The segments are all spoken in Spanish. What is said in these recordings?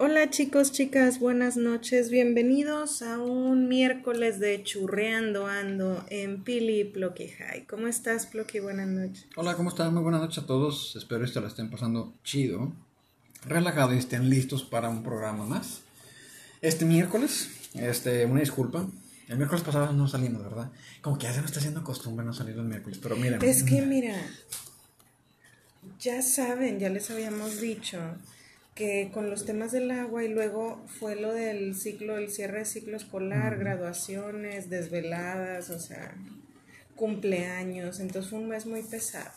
Hola chicos, chicas, buenas noches. Bienvenidos a un miércoles de churreando ando en Pili Ploqui High. ¿Cómo estás, Ploqui? Buenas noches. Hola, ¿cómo están? Muy buenas noches a todos. Espero que la estén pasando chido, relajado y estén listos para un programa más. Este miércoles, este, una disculpa. El miércoles pasado no salimos, ¿verdad? Como que ya se me está haciendo costumbre no salir los miércoles, pero miren. Es que mira, ya saben, ya les habíamos dicho que con los temas del agua y luego fue lo del ciclo, el cierre de ciclo escolar, graduaciones, desveladas, o sea, cumpleaños, entonces fue un mes muy pesado.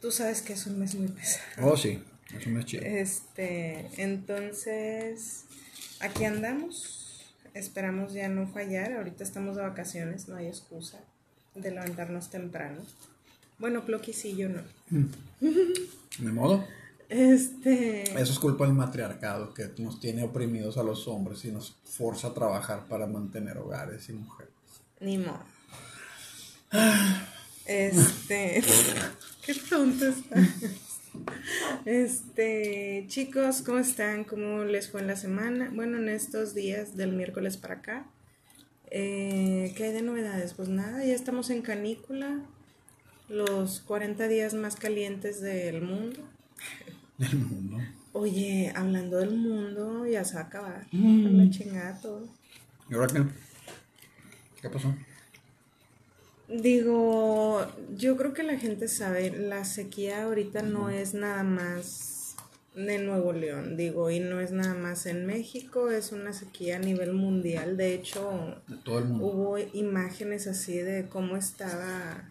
Tú sabes que es un mes muy pesado. Oh, sí, es un mes chido. Este, entonces, aquí andamos, esperamos ya no fallar, ahorita estamos de vacaciones, no hay excusa de levantarnos temprano. Bueno, Ploqui sí, yo no. ¿De modo? Este. Eso es culpa del matriarcado que nos tiene oprimidos a los hombres y nos forza a trabajar para mantener hogares y mujeres. Ni modo. Este. Qué tonto está. Este, chicos, ¿cómo están? ¿Cómo les fue en la semana? Bueno, en estos días del miércoles para acá. Eh, ¿Qué hay de novedades? Pues nada, ya estamos en canícula. Los 40 días más calientes del mundo. Del mundo. Oye, hablando del mundo, ya se va a acabar. Mm. La chingada todo. ¿Y ahora qué? ¿Qué pasó? Digo, yo creo que la gente sabe, la sequía ahorita no es nada más de Nuevo León, digo, y no es nada más en México, es una sequía a nivel mundial. De hecho, De todo el mundo. hubo imágenes así de cómo estaba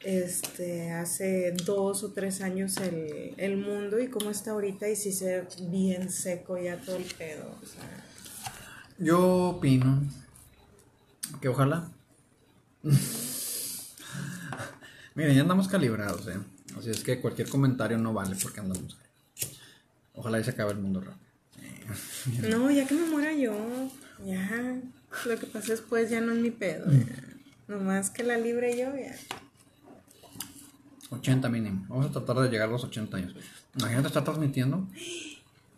este hace dos o tres años el, el mundo y cómo está ahorita y si se ve bien seco ya todo el pedo. O sea, Yo opino que ojalá. Miren, ya andamos calibrados, ¿eh? Así es que cualquier comentario no vale porque andamos. Ojalá y se acabe el mundo rápido. No, ya que me muera yo, ya. Lo que pasa después ya no es mi pedo. Mm. ya. Nomás que la libre yo, ya. 80 mínimo. Vamos a tratar de llegar a los 80 años. Imagínate estar transmitiendo.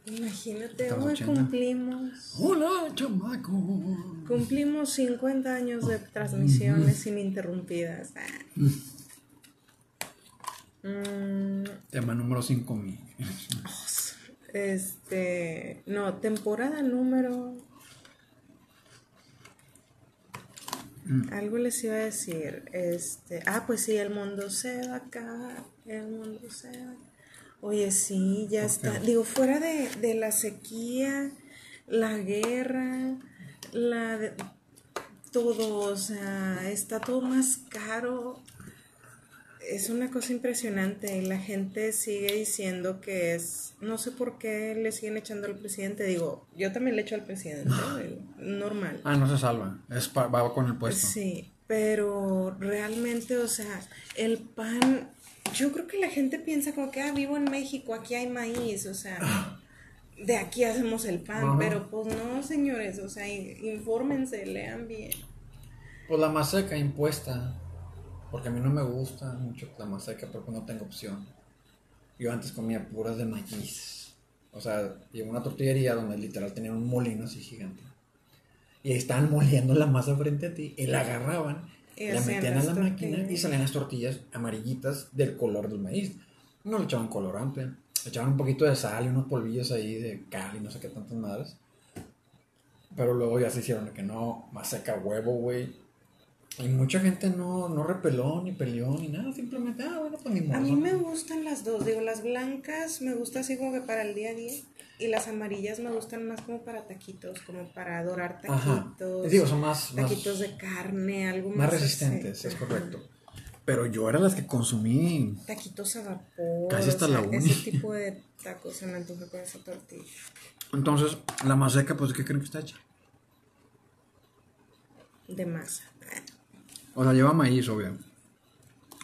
Imagínate, hoy 80. cumplimos. Hola, chamaco. Cumplimos 50 años de transmisiones ininterrumpidas. Ah. Mm, Tema número 5000. este. No, temporada número. Mm. Algo les iba a decir. Este. Ah, pues sí, el mundo se va a acabar. El mundo se va. Oye, sí, ya está. Digo, fuera de, de la sequía, la guerra, la de- todo, o sea, está todo más caro. Es una cosa impresionante y la gente sigue diciendo que es, no sé por qué le siguen echando al presidente, digo, yo también le echo al presidente, digo, normal. Ah, no se salva. Es pa- va con el puesto. Sí, pero realmente, o sea, el pan, yo creo que la gente piensa como que, ah, vivo en México, aquí hay maíz, o sea, de aquí hacemos el pan, Ajá. pero pues no, señores, o sea, in- infórmense, lean bien. Pues la maseca impuesta. Porque a mí no me gusta mucho la maseca, pero pues no tengo opción. Yo antes comía puras de maíz. O sea, llevo una tortillería donde literal tenía un molino así gigante. Y estaban moliendo la masa frente a ti y la agarraban, Y la metían a la máquina y salían las tortillas amarillitas del color del maíz. No le echaban colorante, le echaban un poquito de sal y unos polvillos ahí de cal y no sé qué tantas madres. Pero luego ya se hicieron que no, maseca huevo, güey. Y mucha gente no, no repeló, ni peleó, ni nada. Simplemente, ah, bueno, pues ni modo. A mí me gustan las dos, digo, las blancas me gusta así como que para el día a día y las amarillas me gustan más como para taquitos, como para dorar Ajá. taquitos. Digo, son más, más, taquitos de carne, algo más, más así. resistentes, es correcto. Pero yo era las que consumí. Taquitos a vapor. Casi hasta o sea, la uni. Ese tipo de tacos se me antoja con esa tortilla. Entonces, la maseca, pues, ¿de ¿qué creen que está hecha? De masa. O sea, lleva maíz, obvio.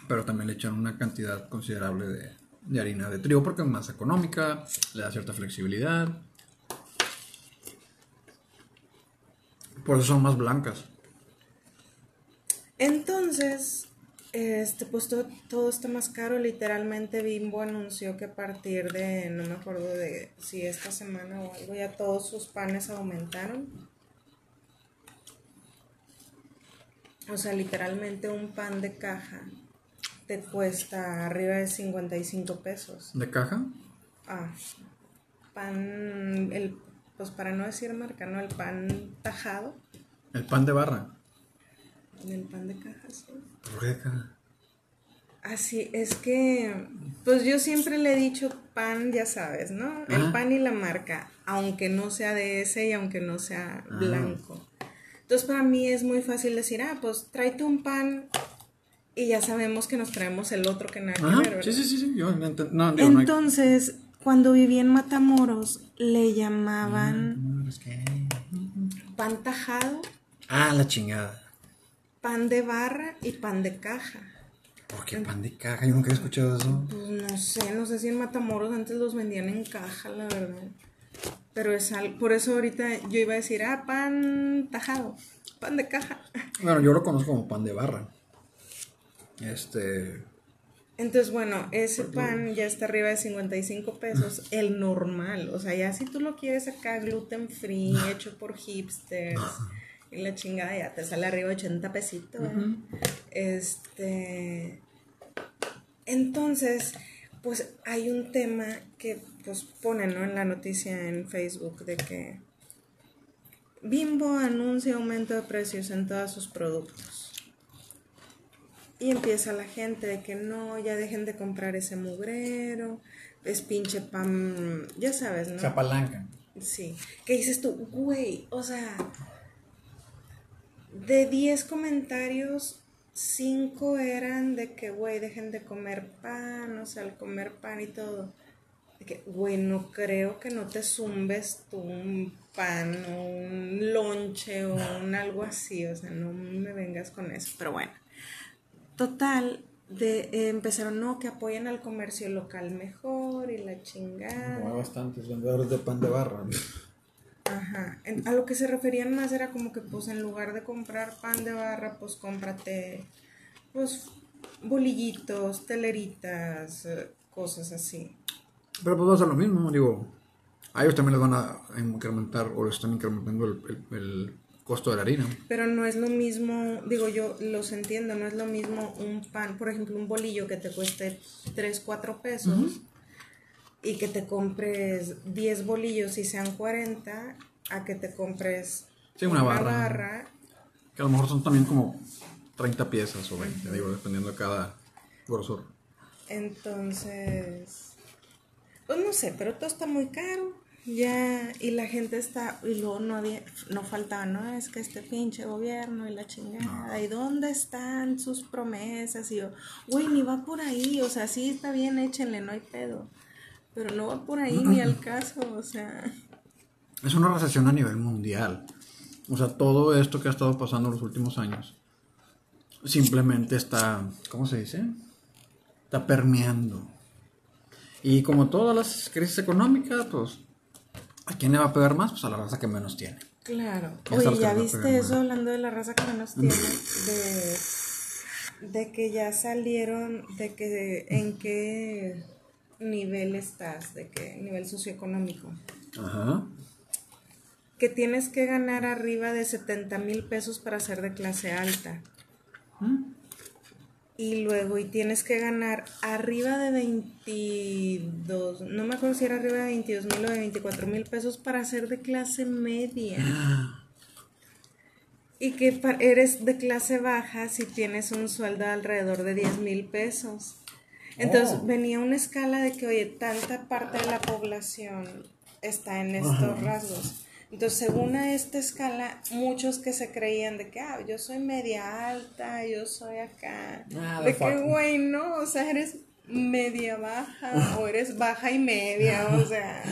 Pero también le echan una cantidad considerable de, de harina de trigo porque es más económica, le da cierta flexibilidad. Por eso son más blancas. Entonces, Este, pues todo, todo, está más caro. Literalmente Bimbo anunció que a partir de, no me acuerdo de si esta semana o algo, ya todos sus panes aumentaron. O sea, literalmente un pan de caja te cuesta arriba de 55 pesos. ¿De caja? Ah, pan, el, pues para no decir marca, ¿no? El pan tajado. El pan de barra. El pan de caja, sí. ¿Por qué caja? Así, es que, pues yo siempre le he dicho pan, ya sabes, ¿no? El pan y la marca, aunque no sea de ese y aunque no sea blanco. Entonces para mí es muy fácil decir, ah, pues tráete un pan y ya sabemos que nos traemos el otro que nada que ver, Sí, sí, sí, sí. Yo, no, Entonces, cuando viví en Matamoros, le llamaban pan tajado. Ah, la chingada. Pan de barra y pan de caja. ¿Por qué pan de caja? Yo nunca he escuchado eso. Pues no sé, no sé si en Matamoros antes los vendían en caja, la verdad. Pero es por eso ahorita yo iba a decir, ah, pan tajado, pan de caja. Bueno, yo lo conozco como pan de barra. Este. Entonces, bueno, ese pan ya está arriba de 55 pesos, el normal. O sea, ya si tú lo quieres acá, gluten free, hecho por hipsters, y la chingada ya te sale arriba de 80 pesitos. Este. Entonces, pues hay un tema que pues ponen en la noticia en Facebook de que Bimbo anuncia aumento de precios en todos sus productos. Y empieza la gente de que no, ya dejen de comprar ese mugrero, es pinche pan, ya sabes, ¿no? Se. Sí. ¿Qué dices tú? Güey, o sea, de 10 comentarios, cinco eran de que, güey, dejen de comer pan, o sea, al comer pan y todo. De que, güey, no creo que no te zumbes tú un pan o un lonche o un algo así, o sea, no me vengas con eso. Pero bueno, total, de, eh, empezaron, no, que apoyen al comercio local mejor y la chingada. Hay bastantes vendedores de pan de barra. Ajá. a lo que se referían más era como que, pues, en lugar de comprar pan de barra, pues, cómprate, pues, bolillitos, teleritas, eh, cosas así. Pero pues va a ser lo mismo, digo, a ellos también les van a incrementar o les están incrementando el, costo de la harina. Pero no es lo mismo, digo yo, los entiendo, no es lo mismo un pan, por ejemplo, un bolillo que te cueste 3, 4 pesos y que te compres 10 bolillos y sean 40 a que te compres una, barra, Que a lo mejor son también como 30 piezas o 20, digo, dependiendo de cada grosor. Entonces, pues no sé, pero todo está muy caro. Ya, y la gente está, y luego no había, no faltaba, no, es que este pinche gobierno y la chingada, ¿y dónde están sus promesas? Y yo, güey, ni va por ahí, o sea, sí está bien, échenle, no hay pedo. Pero no va por ahí ni al caso, o sea. Es una recesión a nivel mundial. O sea, todo esto que ha estado pasando en los últimos años simplemente está, ¿cómo se dice? Está permeando. Y como todas las crisis económicas, pues, ¿a quién le va a pegar más? Pues a la raza que menos tiene. Claro. Oye, ¿ya viste eso hablando de la raza que menos tiene? De, de que ya salieron, de que en qué nivel estás, de qué nivel socioeconómico. Ajá. Que tienes que ganar arriba de 70 mil pesos para ser de clase alta. ¿Mm? Y luego, y tienes que ganar arriba de 22, no me acuerdo si era arriba de 22 mil o de 24 mil pesos para ser de clase media. Y que eres de clase baja si tienes un sueldo alrededor de 10 mil pesos. Entonces oh. venía una escala de que, oye, tanta parte de la población está en estos rasgos. Entonces, según a esta escala, muchos que se creían de que, ah, yo soy media alta, yo soy acá. Ah, de que, güey, no, o sea, eres media baja o eres baja y media, o sea,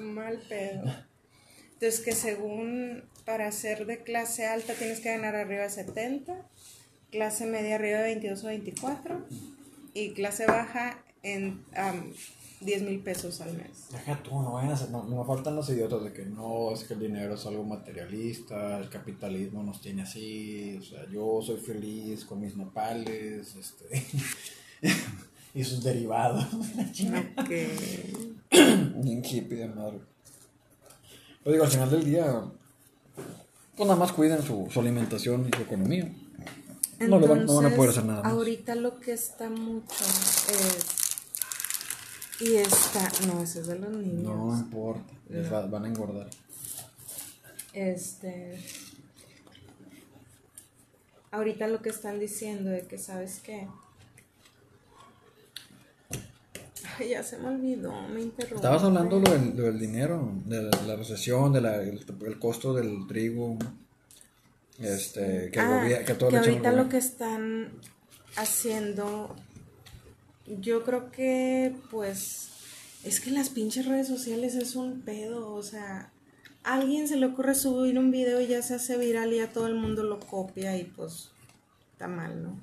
mal pedo. Entonces, que según para ser de clase alta tienes que ganar arriba de 70, clase media arriba de 22 o 24 y clase baja en 10 mil pesos al mes. Deja tú, no vayan a no, me faltan los idiotas de que no, es que el dinero es algo materialista, el capitalismo nos tiene así, o sea, yo soy feliz con mis nopales, este, y sus derivados. Ok. Bien hippie de madre. Pero digo, al final del día, pues nada más cuiden su, su alimentación y su economía. No, lo van, no van a poder hacer nada más. Ahorita lo que está mucho es y esta, no, ese es de los niños. No importa, les van a engordar. Este. Ahorita lo que están diciendo de que, ¿sabes qué? Ay, ya se me olvidó, me interrumpió. Estabas hablando lo del, del dinero, de la, recesión, del el, costo del trigo. Este, que, ah, que, todo que ahorita lo que están haciendo yo creo que, pues, es que las pinches redes sociales es un pedo, o sea, a alguien se le ocurre subir un video y ya se hace viral y ya todo el mundo lo copia y pues está mal, ¿no?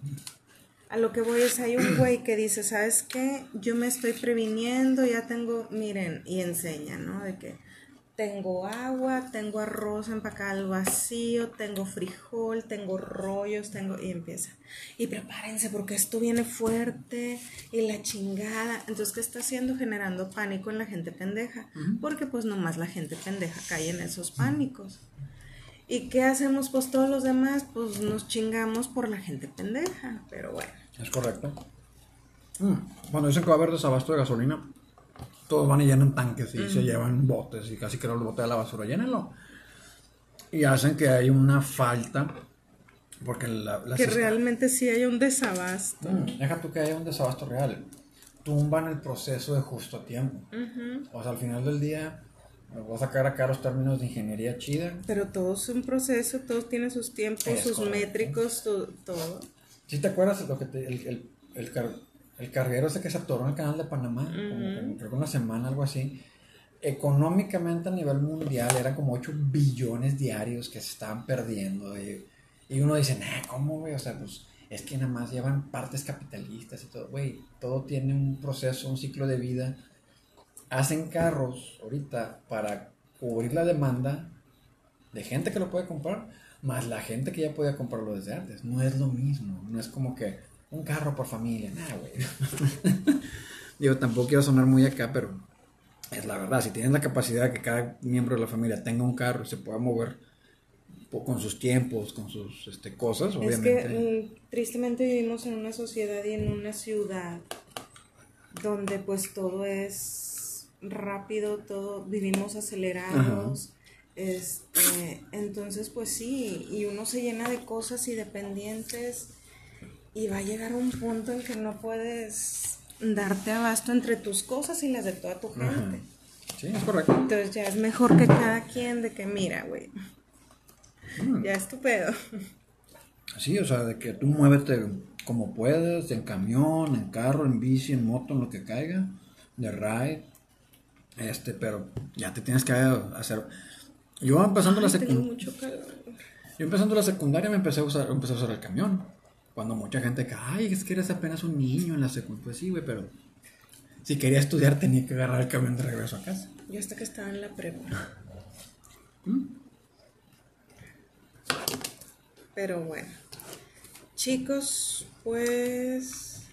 A lo que voy es, hay un güey que dice, ¿sabes qué? Yo me estoy previniendo, ya tengo, miren, y enseña, ¿no? De que tengo agua, tengo arroz empacado al vacío, tengo frijol, tengo rollos, tengo... Y empieza. Y prepárense porque esto viene fuerte y la chingada. Entonces, ¿qué está haciendo? Generando pánico en la gente pendeja. Porque pues nomás la gente pendeja cae en esos pánicos. ¿Y qué hacemos pues todos los demás? Pues nos chingamos por la gente pendeja. Pero bueno. Es correcto. Mm, cuando dicen que va a haber desabasto de gasolina, todos van y llenan tanques y se llevan botes y casi que los botes de la basura, llénenlo. Y hacen que hay una falta, porque la, Que realmente sí hay un desabasto. Mm, deja tú que haya un desabasto real. Tumban el proceso de justo a tiempo. O sea, al final del día, me voy a sacar acá los términos de ingeniería chida. Pero todo es un proceso, todos tienen sus tiempos, sus métricos, todo. ¿Sí te acuerdas lo que el, el, el, el carguero ese que se atoró en el canal de Panamá, creo que una semana, algo así. Económicamente a nivel mundial eran como 8 billones diarios que se estaban perdiendo. Y, uno dice, nah, ¿cómo, güey? O sea, pues es que nada más llevan partes capitalistas y todo. Güey, todo tiene un proceso, un ciclo de vida. Hacen carros ahorita para cubrir la demanda de gente que lo puede comprar, más la gente que ya podía comprarlo desde antes. No es lo mismo. No es como que un carro por familia, nada, güey. Digo, tampoco quiero sonar muy acá, pero es la verdad. Si tienes la capacidad de que cada miembro de la familia tenga un carro y se pueda mover con sus tiempos, con sus este, cosas, obviamente. Es que mm, tristemente vivimos en una sociedad y en una ciudad donde pues todo es rápido, todo vivimos acelerados. Este, entonces pues sí, y uno se llena de cosas y de pendientes y va a llegar un punto en que no puedes darte abasto entre tus cosas y las de toda tu gente. Sí, es correcto. Entonces ya es mejor que cada quien de que mira, güey. Mm. Ya es tu pedo. Sí, o sea, de que tú muévete como puedas, en camión, en carro, en bici, en moto, en lo que caiga, de ride. Este, pero ya te tienes que hacer. Yo empezando la secundaria. Yo empezando la secundaria me empecé a usar, empecé a usar el camión. Cuando mucha gente que, ay, es que eres apenas un niño en la secundaria. Pues sí, güey, pero si quería estudiar tenía que agarrar el camión de regreso a casa. Yo hasta que estaba en la prepa. ¿Mm? Pero bueno. Chicos, pues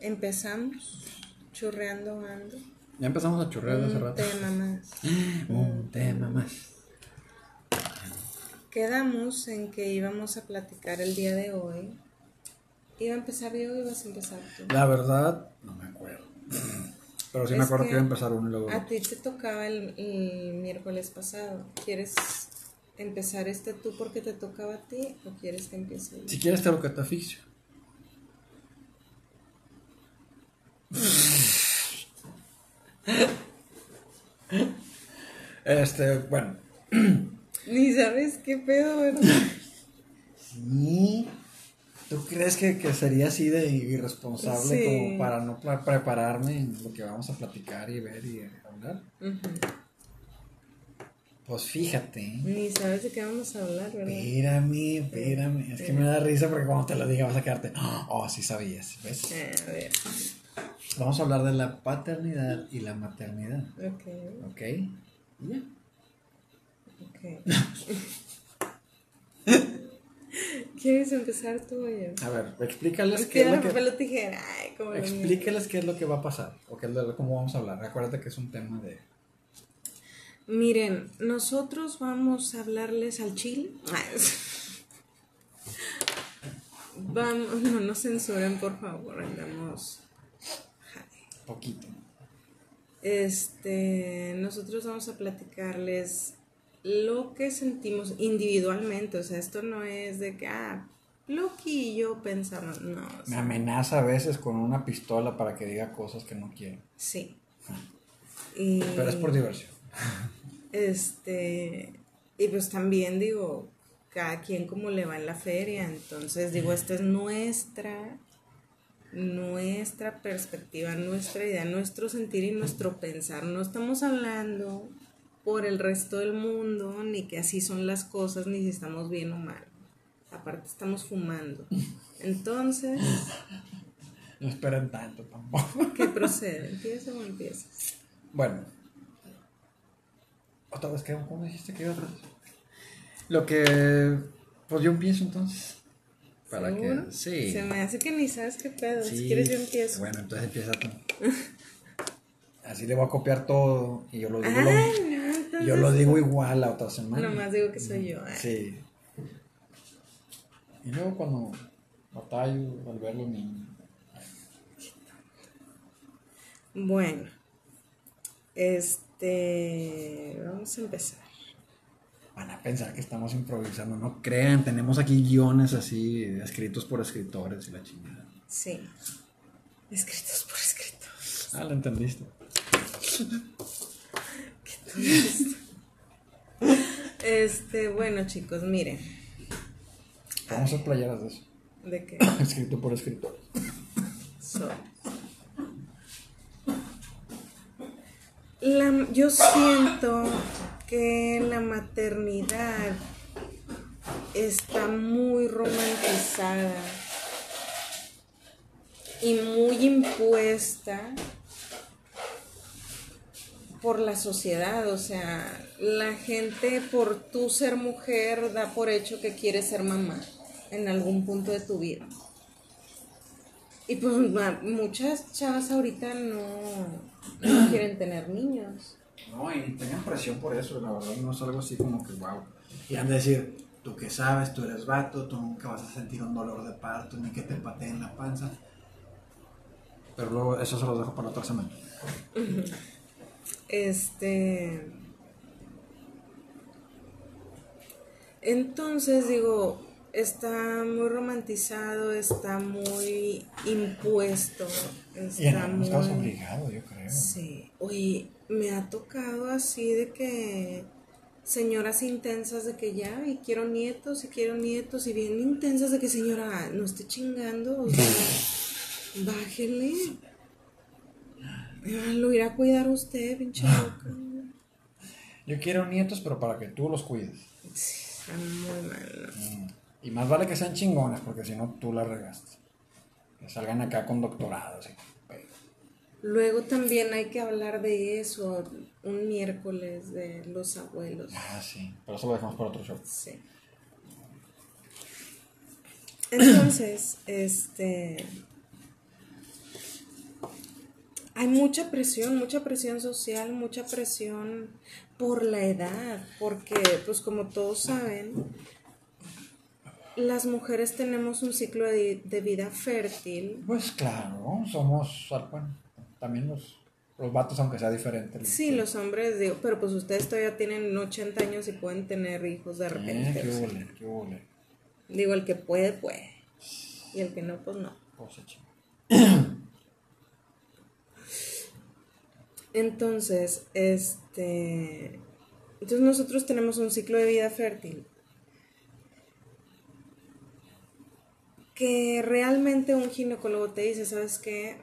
empezamos churreando ando. Ya empezamos a churrear hace rato. Un tema más. un tema más. Quedamos en que íbamos a platicar el día de hoy. ¿Iba a empezar yo o ibas a empezar tú? La verdad, no me acuerdo. Pero sí me acuerdo que, iba a empezar uno y luego. A ti te tocaba el, miércoles pasado. ¿Quieres empezar este tú porque te tocaba a ti o quieres que empiece yo? Si quieres te lo cataficio. este, bueno. Ni sabes qué pedo, ¿verdad? Sí. ¿Tú crees que, sería así de irresponsable como para no prepararme en lo que vamos a platicar y ver y hablar? Pues fíjate. Ni sabes de qué vamos a hablar, ¿verdad? Espérame, espérame. Es que me da risa porque cuando te lo diga vas a quedarte. Oh, sí sabías. ¿Ves? a ver. Vamos a hablar de la paternidad y la maternidad. Ok. ¿Ok? Ya. Ok. ¿Quieres empezar tú o yo? A ver, explícales Es qué es lo que... papel o tijera. Ay, como lo mío. Explícales qué es lo que va a pasar o qué es lo, cómo vamos a hablar. Acuérdate que es un tema de... Miren, nosotros vamos a hablarles al chile. Vamos, no nos censuren, por favor, andamos. Poquito. Este, nosotros vamos a platicarles lo que sentimos individualmente, o sea, esto no es de que, ah, Loki y yo pensamos, no, o Me amenaza a veces con una pistola para que diga cosas que no quiero. sí. Y, Pero es por diversión. Este, y pues también digo, cada quien como le va en la feria, entonces digo, esta es nuestra, nuestra perspectiva, nuestra idea, nuestro sentir y nuestro pensar. No estamos hablando por el resto del mundo, ni que así son las cosas, ni si estamos bien o mal. Aparte estamos fumando. Entonces, No esperen tanto tampoco. ¿qué procede? ¿Empieza o empiezas? Bueno. Otra vez, ¿qué? ¿cómo dijiste que iba a hacer? Lo que... Pues yo empiezo entonces. Para ¿Seguro? que... Sí. Se me hace que ni sabes qué pedo. Sí. Si quieres yo empiezo. Bueno, entonces empieza tú. Así le voy a copiar todo y yo lo digo, Ay, lo- no, entonces- yo lo digo igual la otra semana. Nomás digo que soy yo. eh. Sí. Y luego cuando batallo al ver los niños. Bueno, este. Vamos a empezar. Van a pensar que estamos improvisando. No crean, tenemos aquí guiones así, escritos por escritores y la chingada. Sí. Escritos por escritos. Ah, lo entendiste. Este, bueno, chicos, miren. Vamos a hacer playeras de eso. ¿De qué? Escrito por? La, yo siento que la maternidad está muy romantizada y muy impuesta por la sociedad, o sea, la gente por tú ser mujer da por hecho que quieres ser mamá en algún punto de tu vida. Y pues muchas chavas ahorita no, no quieren tener niños. No, y tengan presión por eso, la verdad no es algo así como que wow. Y han de decir, tú que sabes, tú eres vato, tú nunca vas a sentir un dolor de parto, ni que te pateen la panza. Pero luego eso se los dejo para otra semana. Este. Entonces digo, está muy romantizado, está muy impuesto, Y en está muy. obligado, yo creo. Sí, oye, me ha tocado así de que señoras intensas de que ya, y quiero nietos, y quiero nietos, y bien intensas de que señora, no esté chingando, o sea, bájele. Ah, Lo irá a cuidar usted, pinche loca. Yo quiero nietos, pero para que tú los cuides. Sí, está muy mal. ¿no? Mm. Y más vale que sean chingonas, porque si no tú las regaste. Que salgan acá con doctorados. y- Luego también hay que hablar de eso un miércoles de los abuelos. Ah, sí. Pero eso lo dejamos para otro show. Sí. Entonces, este. Hay mucha presión, mucha presión social, mucha presión por la edad, porque, pues, como todos saben, las mujeres tenemos un ciclo de, de vida fértil. Pues claro, somos, bueno, también los, los vatos, aunque sea diferente. Sí, los hombres, digo, pero pues ustedes todavía tienen 80 años y pueden tener hijos de Eh, repente. qué o sea. hule, qué hule. Digo, el que puede, puede. Y el que no, pues no. Cosa Entonces, este. Entonces nosotros tenemos un ciclo de vida fértil. Que realmente un ginecólogo te dice, ¿sabes qué?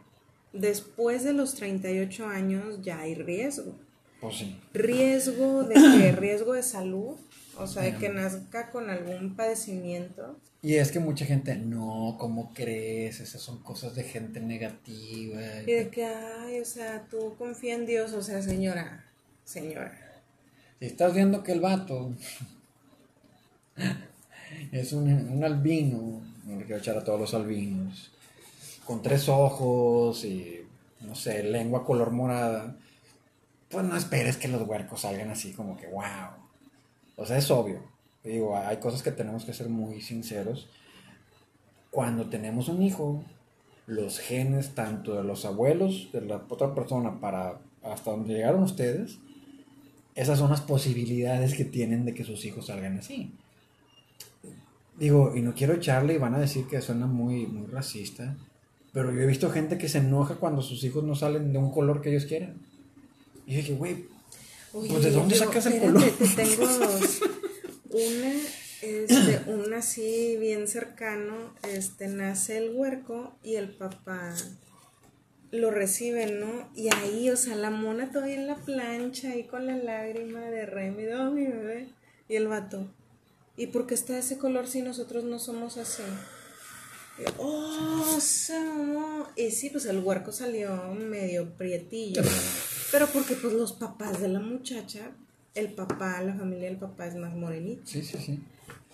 Después de los 38 años ya hay riesgo. Pues sí. Riesgo de que, riesgo de salud, o sea, de que nazca con algún padecimiento. Y es que mucha gente, no, ¿cómo crees? Esas son cosas de gente negativa. Y de que, ay, o sea, tú confía en Dios, o sea, señora, señora. Si estás viendo que el vato es un, un albino, no le quiero echar a todos los albinos, con tres ojos y, no sé, lengua color morada, pues no esperes que los huercos salgan así como que, wow. O sea, es obvio. Digo, hay cosas que tenemos que ser muy sinceros. Cuando tenemos un hijo, los genes tanto de los abuelos, de la otra persona, para hasta donde llegaron ustedes, esas son las posibilidades que tienen de que sus hijos salgan así. Digo, y no quiero echarle y van a decir que suena muy, muy racista, pero yo he visto gente que se enoja cuando sus hijos no salen de un color que ellos quieren. Y dije, güey, pues ¿de dónde sacas el color? Te tengo dos. Una, este, una así bien cercano, este, nace el huerco y el papá lo recibe, ¿no? Y ahí, o sea, la mona todavía en la plancha, ahí con la lágrima de Remy, oh, mi bebé. Y el vato, ¿y por qué está ese color si nosotros no somos así? Y, oh, so. y sí, pues el huerco salió medio prietillo, pero porque pues los papás de la muchacha, el papá, la familia del papá es más morenito. Sí, sí, sí.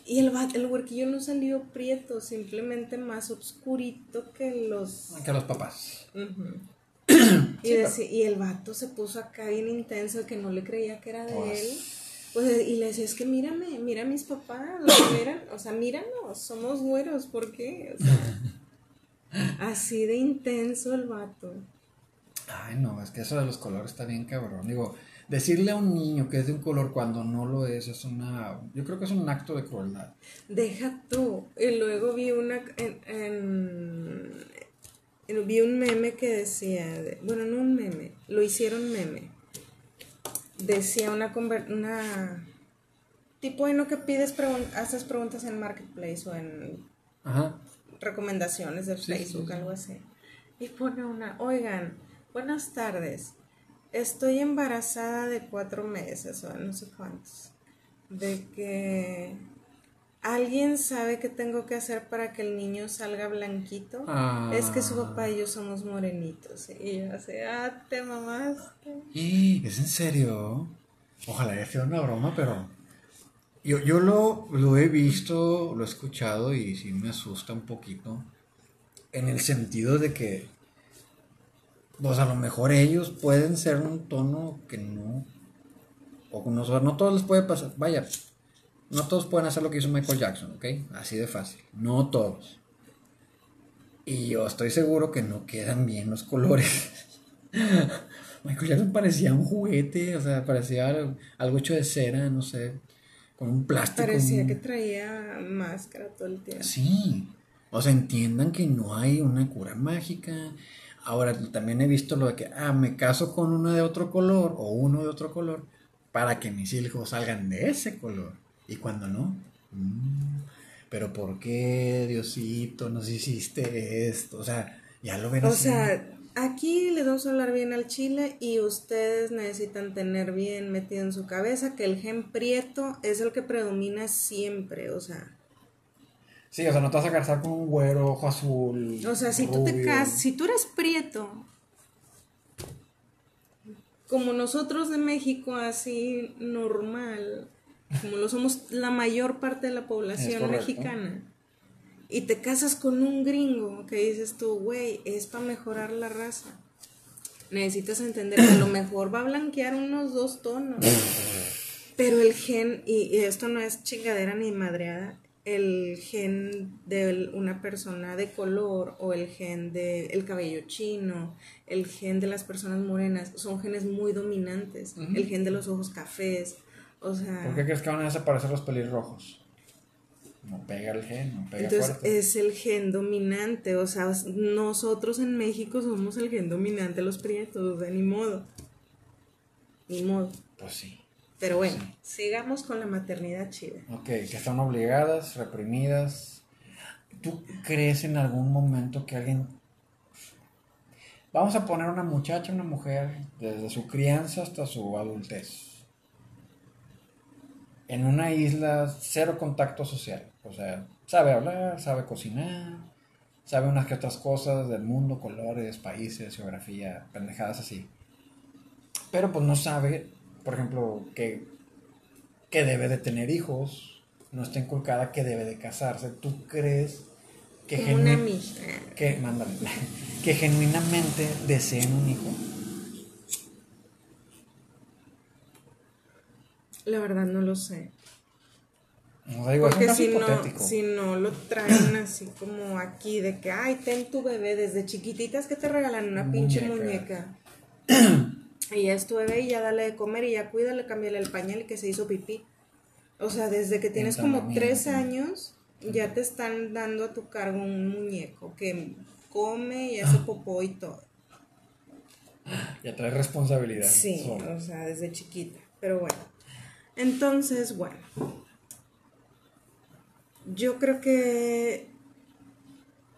Y el, el huerquillo no salió prieto, simplemente más oscurito que los... Que los papás. Y, y el vato se puso acá bien intenso que no le creía que era de Pues. él. Pues, y le decía, es que mírame, mira a mis papás, miran, o sea, míranos, somos güeros, ¿por qué? O sea, así de intenso el vato. Ay, no, es que eso de los colores está bien cabrón. Digo, decirle a un niño que es de un color cuando no lo es, es una. Yo creo que es un acto de crueldad. Deja tú. Y luego vi una en, vi un meme que decía, de- bueno, no un meme, lo hicieron meme. Decía una una tipo en lo que pides pregun- haces preguntas en marketplace o en Ajá. recomendaciones de Sí, sí, Facebook, sí. algo así. Y pone una, oigan, buenas tardes. Estoy embarazada de cuatro meses o no sé cuántos. De que alguien sabe qué tengo que hacer para que el niño salga blanquito. Ah. Es que su papá y yo somos morenitos. Y yo así, ah, te mamaste. ¿Y es en serio? Ojalá haya sido una broma, pero. Yo, yo lo, lo he visto, lo he escuchado y sí me asusta un poquito. En el sentido de que. Pues a lo mejor ellos pueden ser un tono que no. O no, no todos les puede pasar. Vaya, no todos pueden hacer lo que hizo Michael Jackson, ¿ok? Así de fácil. No todos. Y yo estoy seguro que no quedan bien los colores. Michael Jackson parecía un juguete, o sea, parecía algo, algo hecho de cera, no sé, con un plástico. Parecía un- que traía máscara todo el tiempo. Sí, o sea, entiendan que no hay una cura mágica. Ahora, también he visto lo de que, ah, me caso con uno de otro color o uno de otro color para que mis hijos salgan de ese color. Y cuando no, mm, pero ¿por qué, Diosito, nos hiciste esto? O sea, ya lo ven O así. sea, aquí les vamos a hablar bien al chile y ustedes necesitan tener bien metido en su cabeza que el gen prieto es el que predomina siempre, o sea, Sí, o sea, no te vas a casar con un güero, ojo azul. o sea, si tú te casas, si tú eres prieto, como nosotros de México así normal, como lo somos la mayor parte de la población mexicana. Y te casas con un gringo que dices tú, güey, es para mejorar la raza. Necesitas entender que a lo mejor va a blanquear unos dos tonos. Pero el gen, y, y esto no es chingadera ni madreada, el gen de una persona de color o el gen de el cabello chino, el gen de las personas morenas, son genes muy dominantes. El gen de los ojos cafés, o sea... ¿Por qué crees que van a desaparecer los pelirrojos? No pega el gen, no pega Entonces fuerte. es el gen dominante, o sea, nosotros en México somos el gen dominante, los prietos, o sea, ni modo. Ni modo. Pues sí. Pero bueno, sigamos con la maternidad chida. Ok, que están obligadas, reprimidas. ¿Tú crees en algún momento que alguien... vamos a poner una muchacha, una mujer, desde su crianza hasta su adultez. En una isla, cero contacto social. O sea, sabe hablar, sabe cocinar, sabe unas que otras cosas del mundo, colores, países, geografía, pendejadas así. Pero pues no sabe, por ejemplo, que, que debe de tener hijos, no está inculcada que debe de casarse. ¿Tú crees que, que, que genuinamente deseen un hijo? La verdad no lo sé. No, digo, Porque si no, si no lo traen así como aquí, de que, ay, ten tu bebé desde chiquititas que te regalan una pinche muñeca. y ya es tu bebé y ya dale de comer y ya cuídale, cámbiale el pañal y que se hizo pipí. O sea, desde que tienes como tres años, ya te están dando a tu cargo un muñeco que come y hace popó y todo. Ya trae responsabilidad. Sí, o sea, desde chiquita. Pero bueno. Entonces, bueno. Yo creo que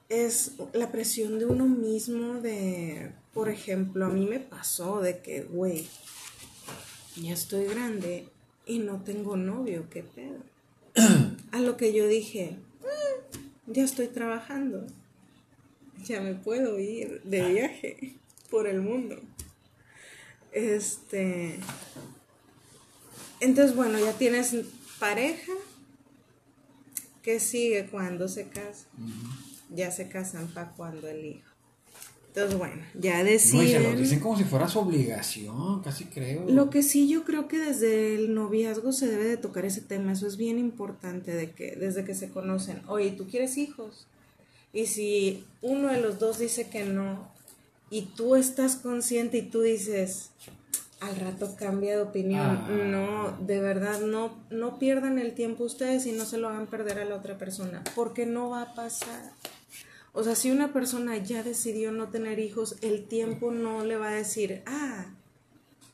es la presión de uno mismo de, por ejemplo, a mí me pasó de que, güey, ya estoy grande y no tengo novio, qué pedo. A lo que yo dije, mm, ya estoy trabajando, ya me puedo ir de viaje por el mundo. Este, entonces bueno, ya tienes pareja, ¿qué sigue cuando se casa? Ya se casan para cuando el hijo. Entonces, bueno, ya deciden. No, lo dicen como si fuera su obligación, casi creo. Lo que sí yo creo que desde el noviazgo se debe de tocar ese tema, eso es bien importante, de que desde que se conocen, oye, ¿tú quieres hijos? Y si uno de los dos dice que no, y tú estás consciente y tú dices, al rato cambia de opinión, ah. no, de verdad, no, no pierdan el tiempo ustedes y no se lo hagan perder a la otra persona, porque no va a pasar. O sea, si una persona ya decidió no tener hijos, el tiempo no le va a decir, ah,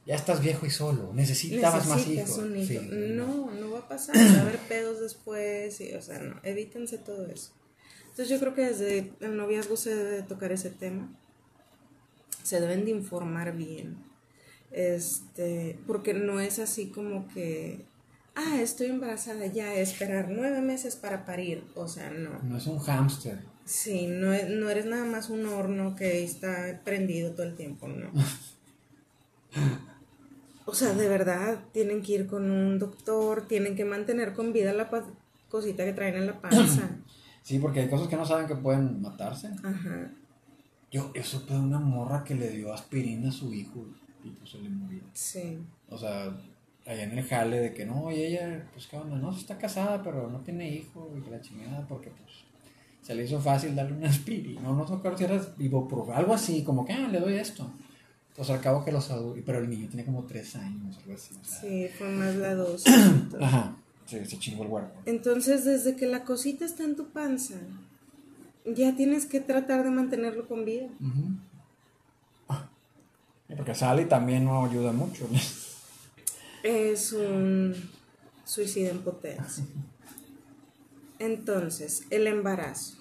ya estás viejo y solo, necesitabas más hijos. No, no va a pasar, va a haber pedos después, y, o sea, no, evítense todo eso. Entonces yo creo que desde el noviazgo se debe tocar ese tema, se deben de informar bien, este, porque no es así como que, ah, estoy embarazada ya, esperar nueve meses para parir, o sea, no. No es un hámster. Sí, no, no eres nada más un horno que está prendido todo el tiempo, no. O sea, de verdad, tienen que ir con un doctor, tienen que mantener con vida la cosita que traen en la panza. Sí, porque hay cosas que no saben que pueden matarse. Ajá. Yo, yo supe de una morra que le dio aspirina a su hijo y pues se le murió. Sí. O sea, allá en el jale de que no, y ella, pues qué onda, no, está casada, pero no tiene hijo y que la chingada porque pues se le hizo fácil darle una aspiri. No, no acuerdo si era algo así, como que, ah, le doy esto. Pues al cabo que los adultos, pero el niño tiene como tres años, algo así. sí, fue más la dos. Ajá, sí, se chingó el huerco. Entonces, desde que la cosita está en tu panza, ya tienes que tratar de mantenerlo con vida. porque sale y también no ayuda mucho. Es un suicidio en potencia. Entonces, el embarazo.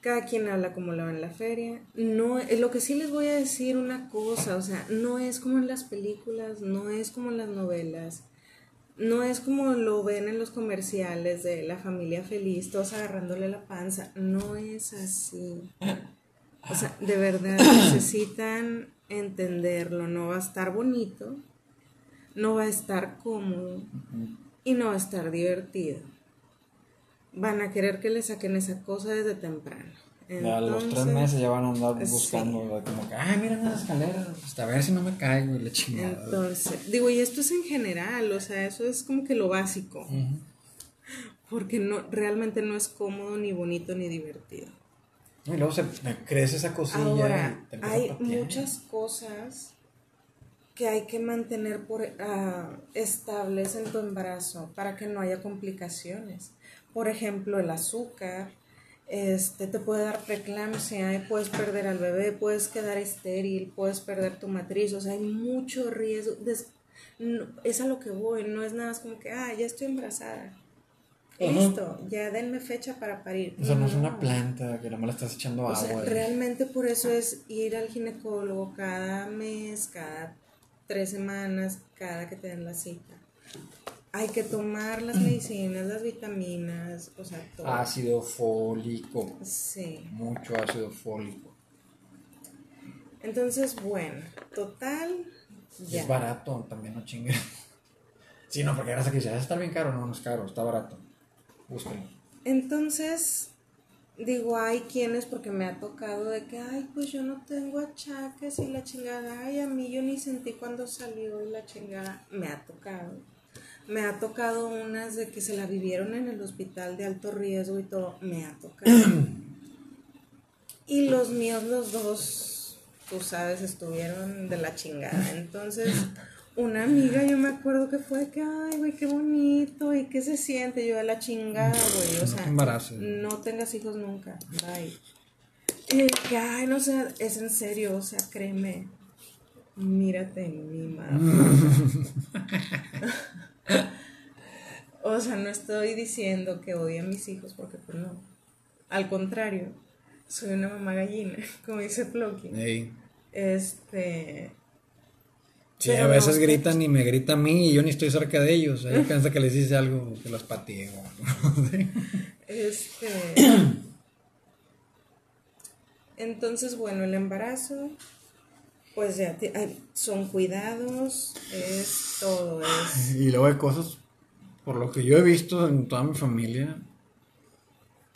Cada quien habla como lo ve en la feria. No, eh, lo que sí les voy a decir una cosa, o sea, no es como en las películas, no es como en las novelas, no es como lo ven en los comerciales de la familia feliz, todos agarrándole la panza. No es así. O sea, de verdad necesitan entenderlo. No va a estar bonito, no va a estar cómodo y no va a estar divertido van a querer que le saquen esa cosa desde temprano. a los tres meses ya van a andar buscando, como que, ay, mira las escaleras, hasta a ver si no me caigo y le chingada. Entonces, digo, y esto es en general, o sea, eso es como que lo básico. Porque no, realmente no es cómodo, ni bonito, ni divertido. Y luego se crece esa cosilla. Ahora, hay muchas cosas que hay que mantener por, uh, estables en tu embarazo para que no haya complicaciones. Por ejemplo, el azúcar, este, te puede dar preeclampsia, puedes perder al bebé, puedes quedar estéril, puedes perder tu matriz, o sea, hay mucho riesgo. es a lo que voy, no es nada más como que, ah, ya estoy embarazada. listo, ya denme fecha para parir. O sea, no, es una planta que no me la estás echando agua. Sea, realmente por eso es ir al ginecólogo cada mes, cada tres semanas, cada que te den la cita. Hay que tomar las medicinas, las vitaminas, o sea, todo. Ácido fólico. Sí. Mucho ácido fólico. Entonces, bueno, total. Ya. Es barato, también no chingue. sí, no, porque ahora que ya está bien caro, no, no es caro, está barato. Búsquenlo. Entonces, digo, hay quienes, porque me ha tocado de que, ay, pues yo no tengo achaques y la chingada, ay, a mí yo ni sentí cuando salió y la chingada, me ha tocado. Me ha tocado unas de que se la vivieron en el hospital de alto riesgo y todo, me ha tocado. y los míos, los dos, tú sabes, estuvieron de la chingada. Entonces, una amiga, yo me acuerdo que fue que, ay, güey, qué bonito, y qué se siente, yo de la chingada, güey, o sea, no tengas hijos nunca, bye. Y que, ay, no sé, es en serio, o sea, créeme, mírate en mi mamá. o sea, no estoy diciendo que odie a mis hijos, porque pues no, al contrario, soy una mamá gallina, como dice Floki. Este, Sí, a veces gritan y me grita a mí y yo ni estoy cerca de ellos. Ahí piensa que les dice algo, que los pateo. este. Entonces, bueno, el embarazo, pues ya son cuidados, es todo. Es... Y luego hay cosas, por lo que yo he visto en toda mi familia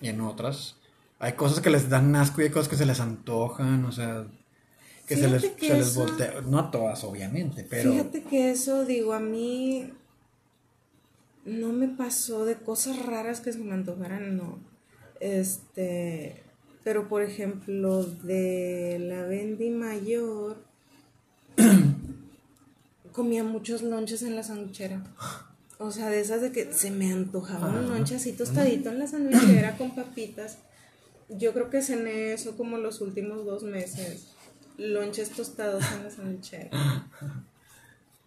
y en otras, hay cosas que les dan asco y hay cosas que se les antojan, o sea, que se les, se les voltea. No a todas, obviamente, pero. Fíjate que eso, digo, a mí no me pasó de cosas raras que se me antojaran, no. Este. Pero por ejemplo, de la Bendy mayor, comía muchos lonches en la sandwichera. O sea, de esas de que se me antojaba un lonche así tostadito en la sandwichera con papitas. Yo creo que cené eso como los últimos dos meses lonches tostados en la sandwichera.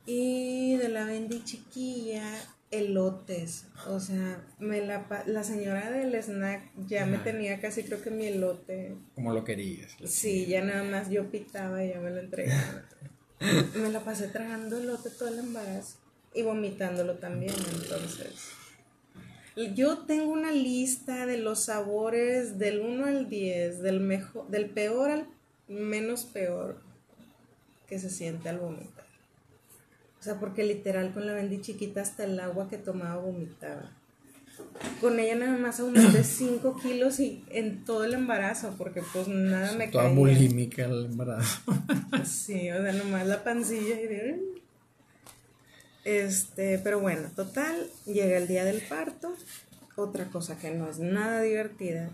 Y de la Bendy chiquilla, elotes. O sea, me la, la señora del snack ya me tenía casi creo que mi elote. Como lo querías. Sí, ya nada más yo pitaba y ya me lo entregaba. me la pasé tragando elote todo el embarazo y vomitándolo también, entonces. Yo tengo una lista de los sabores del 1 al 10, del, mejor, del peor al menos peor que se siente al vomitar. O sea, porque literal con la bendy chiquita hasta el agua que tomaba vomitaba. Con ella nada más aumenté 5 kilos y en todo el embarazo, porque pues nada me Toda bulímica el embarazo. Sí, o sea, nomás la pancilla y de... Este, pero bueno, total, llega el día del parto. Otra cosa que no es nada divertida.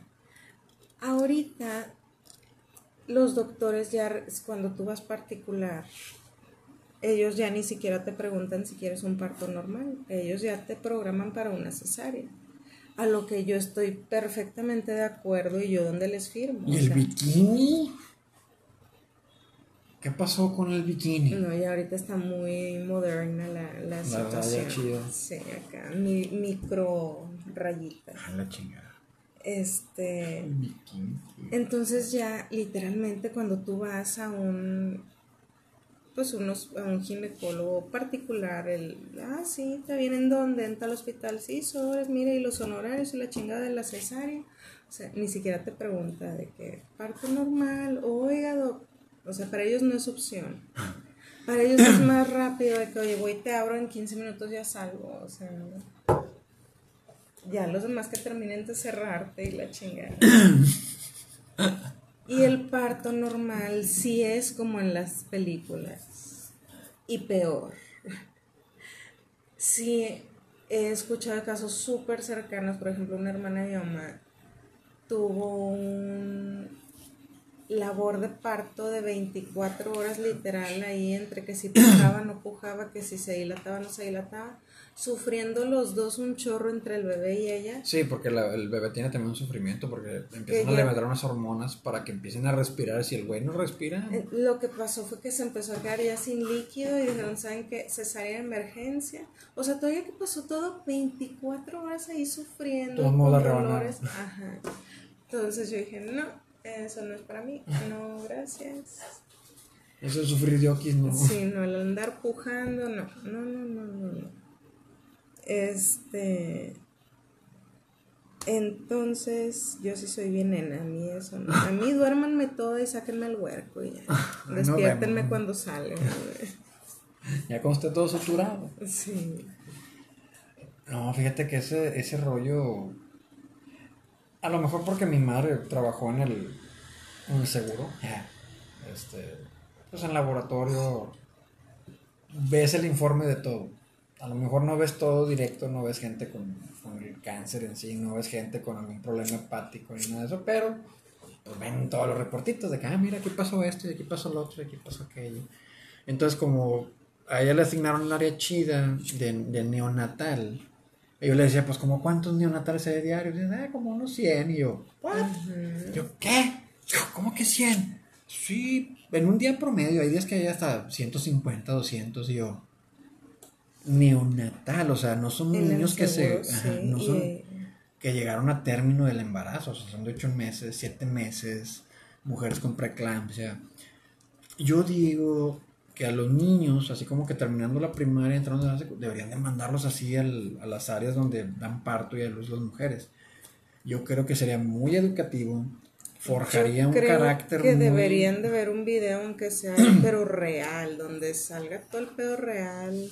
Ahorita los doctores ya, cuando tú vas particular, ellos ya ni siquiera te preguntan si quieres un parto normal, ellos ya te programan para una cesárea. A lo que yo estoy perfectamente de acuerdo y yo donde les firmo. ¿Y el bikini? ¿Qué pasó con el bikini? No, y ahorita está muy moderna la, la, situación. Sí, acá, mi, micro rayita. A la chingada. Este. Entonces ya literalmente cuando tú vas a un pues unos, a un ginecólogo particular, el, ah, sí, está bien, ¿en dónde? ¿En tal hospital? Sí, sobres, mire, y los honorarios y la chingada de la cesárea. O sea, ni siquiera te pregunta de qué parto normal, oiga, O sea, para ellos no es opción. Para ellos es más rápido de que, oye, voy, te abro en 15 minutos, ya salgo. O sea, ya los demás que terminen de cerrarte y la chingada. y el parto normal sí es como en las películas. Y peor. Sí he escuchado casos súper cercanos, por ejemplo, una hermana de mi mamá tuvo un, labor de parto de 24 horas literal ahí entre que si pujaba no pujaba, que si se dilataba no se dilataba, sufriendo los dos un chorro entre el bebé y ella. Sí, porque el bebé tiene también un sufrimiento porque empiezan a levantar unas hormonas para que empiecen a respirar. Si el güey no respira. Eh, lo que pasó fue que se empezó a quedar ya sin líquido y dijeron, ¿saben qué? Cesárea de emergencia. O sea, todavía que pasó todo 24 horas ahí sufriendo. Todo modo dolores. Ajá. Entonces yo dije, no, eso no es para mí. No, gracias. Eso es sufrir de oquis, ¿no? Sí, no, el andar pujando, no. No, no, no, no. no. Este. Entonces, yo sí soy bien nena, a mí eso no. A mí duérmanme todo y sáquenme el huerco y ya. Despiértenme cuando salen. ya como esté todo suturado. Sí. No, fíjate que ese, ese rollo. A lo mejor porque mi madre trabajó en el, en el seguro. Este. Pues en laboratorio. Ves el informe de todo a lo mejor no ves todo directo, no ves gente con, el cáncer en sí, no ves gente con algún problema hepático ni nada de eso, pero pues ven todos los reportitos de que, ah, mira, aquí pasó esto, y aquí pasó lo otro, y aquí pasó aquello. Entonces, como a ella le asignaron el área chida de, neonatal, yo le decía, pues, como cuántos neonatales hay diarios? Y dice, ah, como unos 100. Y yo, ¿what? Yo, ¿qué? ¿Cómo que 100? Sí, en un día promedio, hay días que hay hasta 150, 200. Y yo, neonatal, o sea, no son niños que se, no son, que llegaron a término del embarazo, o sea, son de 8 meses, 7 meses, mujeres con preeclampsia. Yo digo que a los niños, así como que terminando la primaria, entrando la deberían de mandarlos así al, a las áreas donde dan parto y a luz las mujeres. Yo creo que sería muy educativo, forjaría un carácter que deberían de ver un video aunque sea pero real donde salga todo el pedo real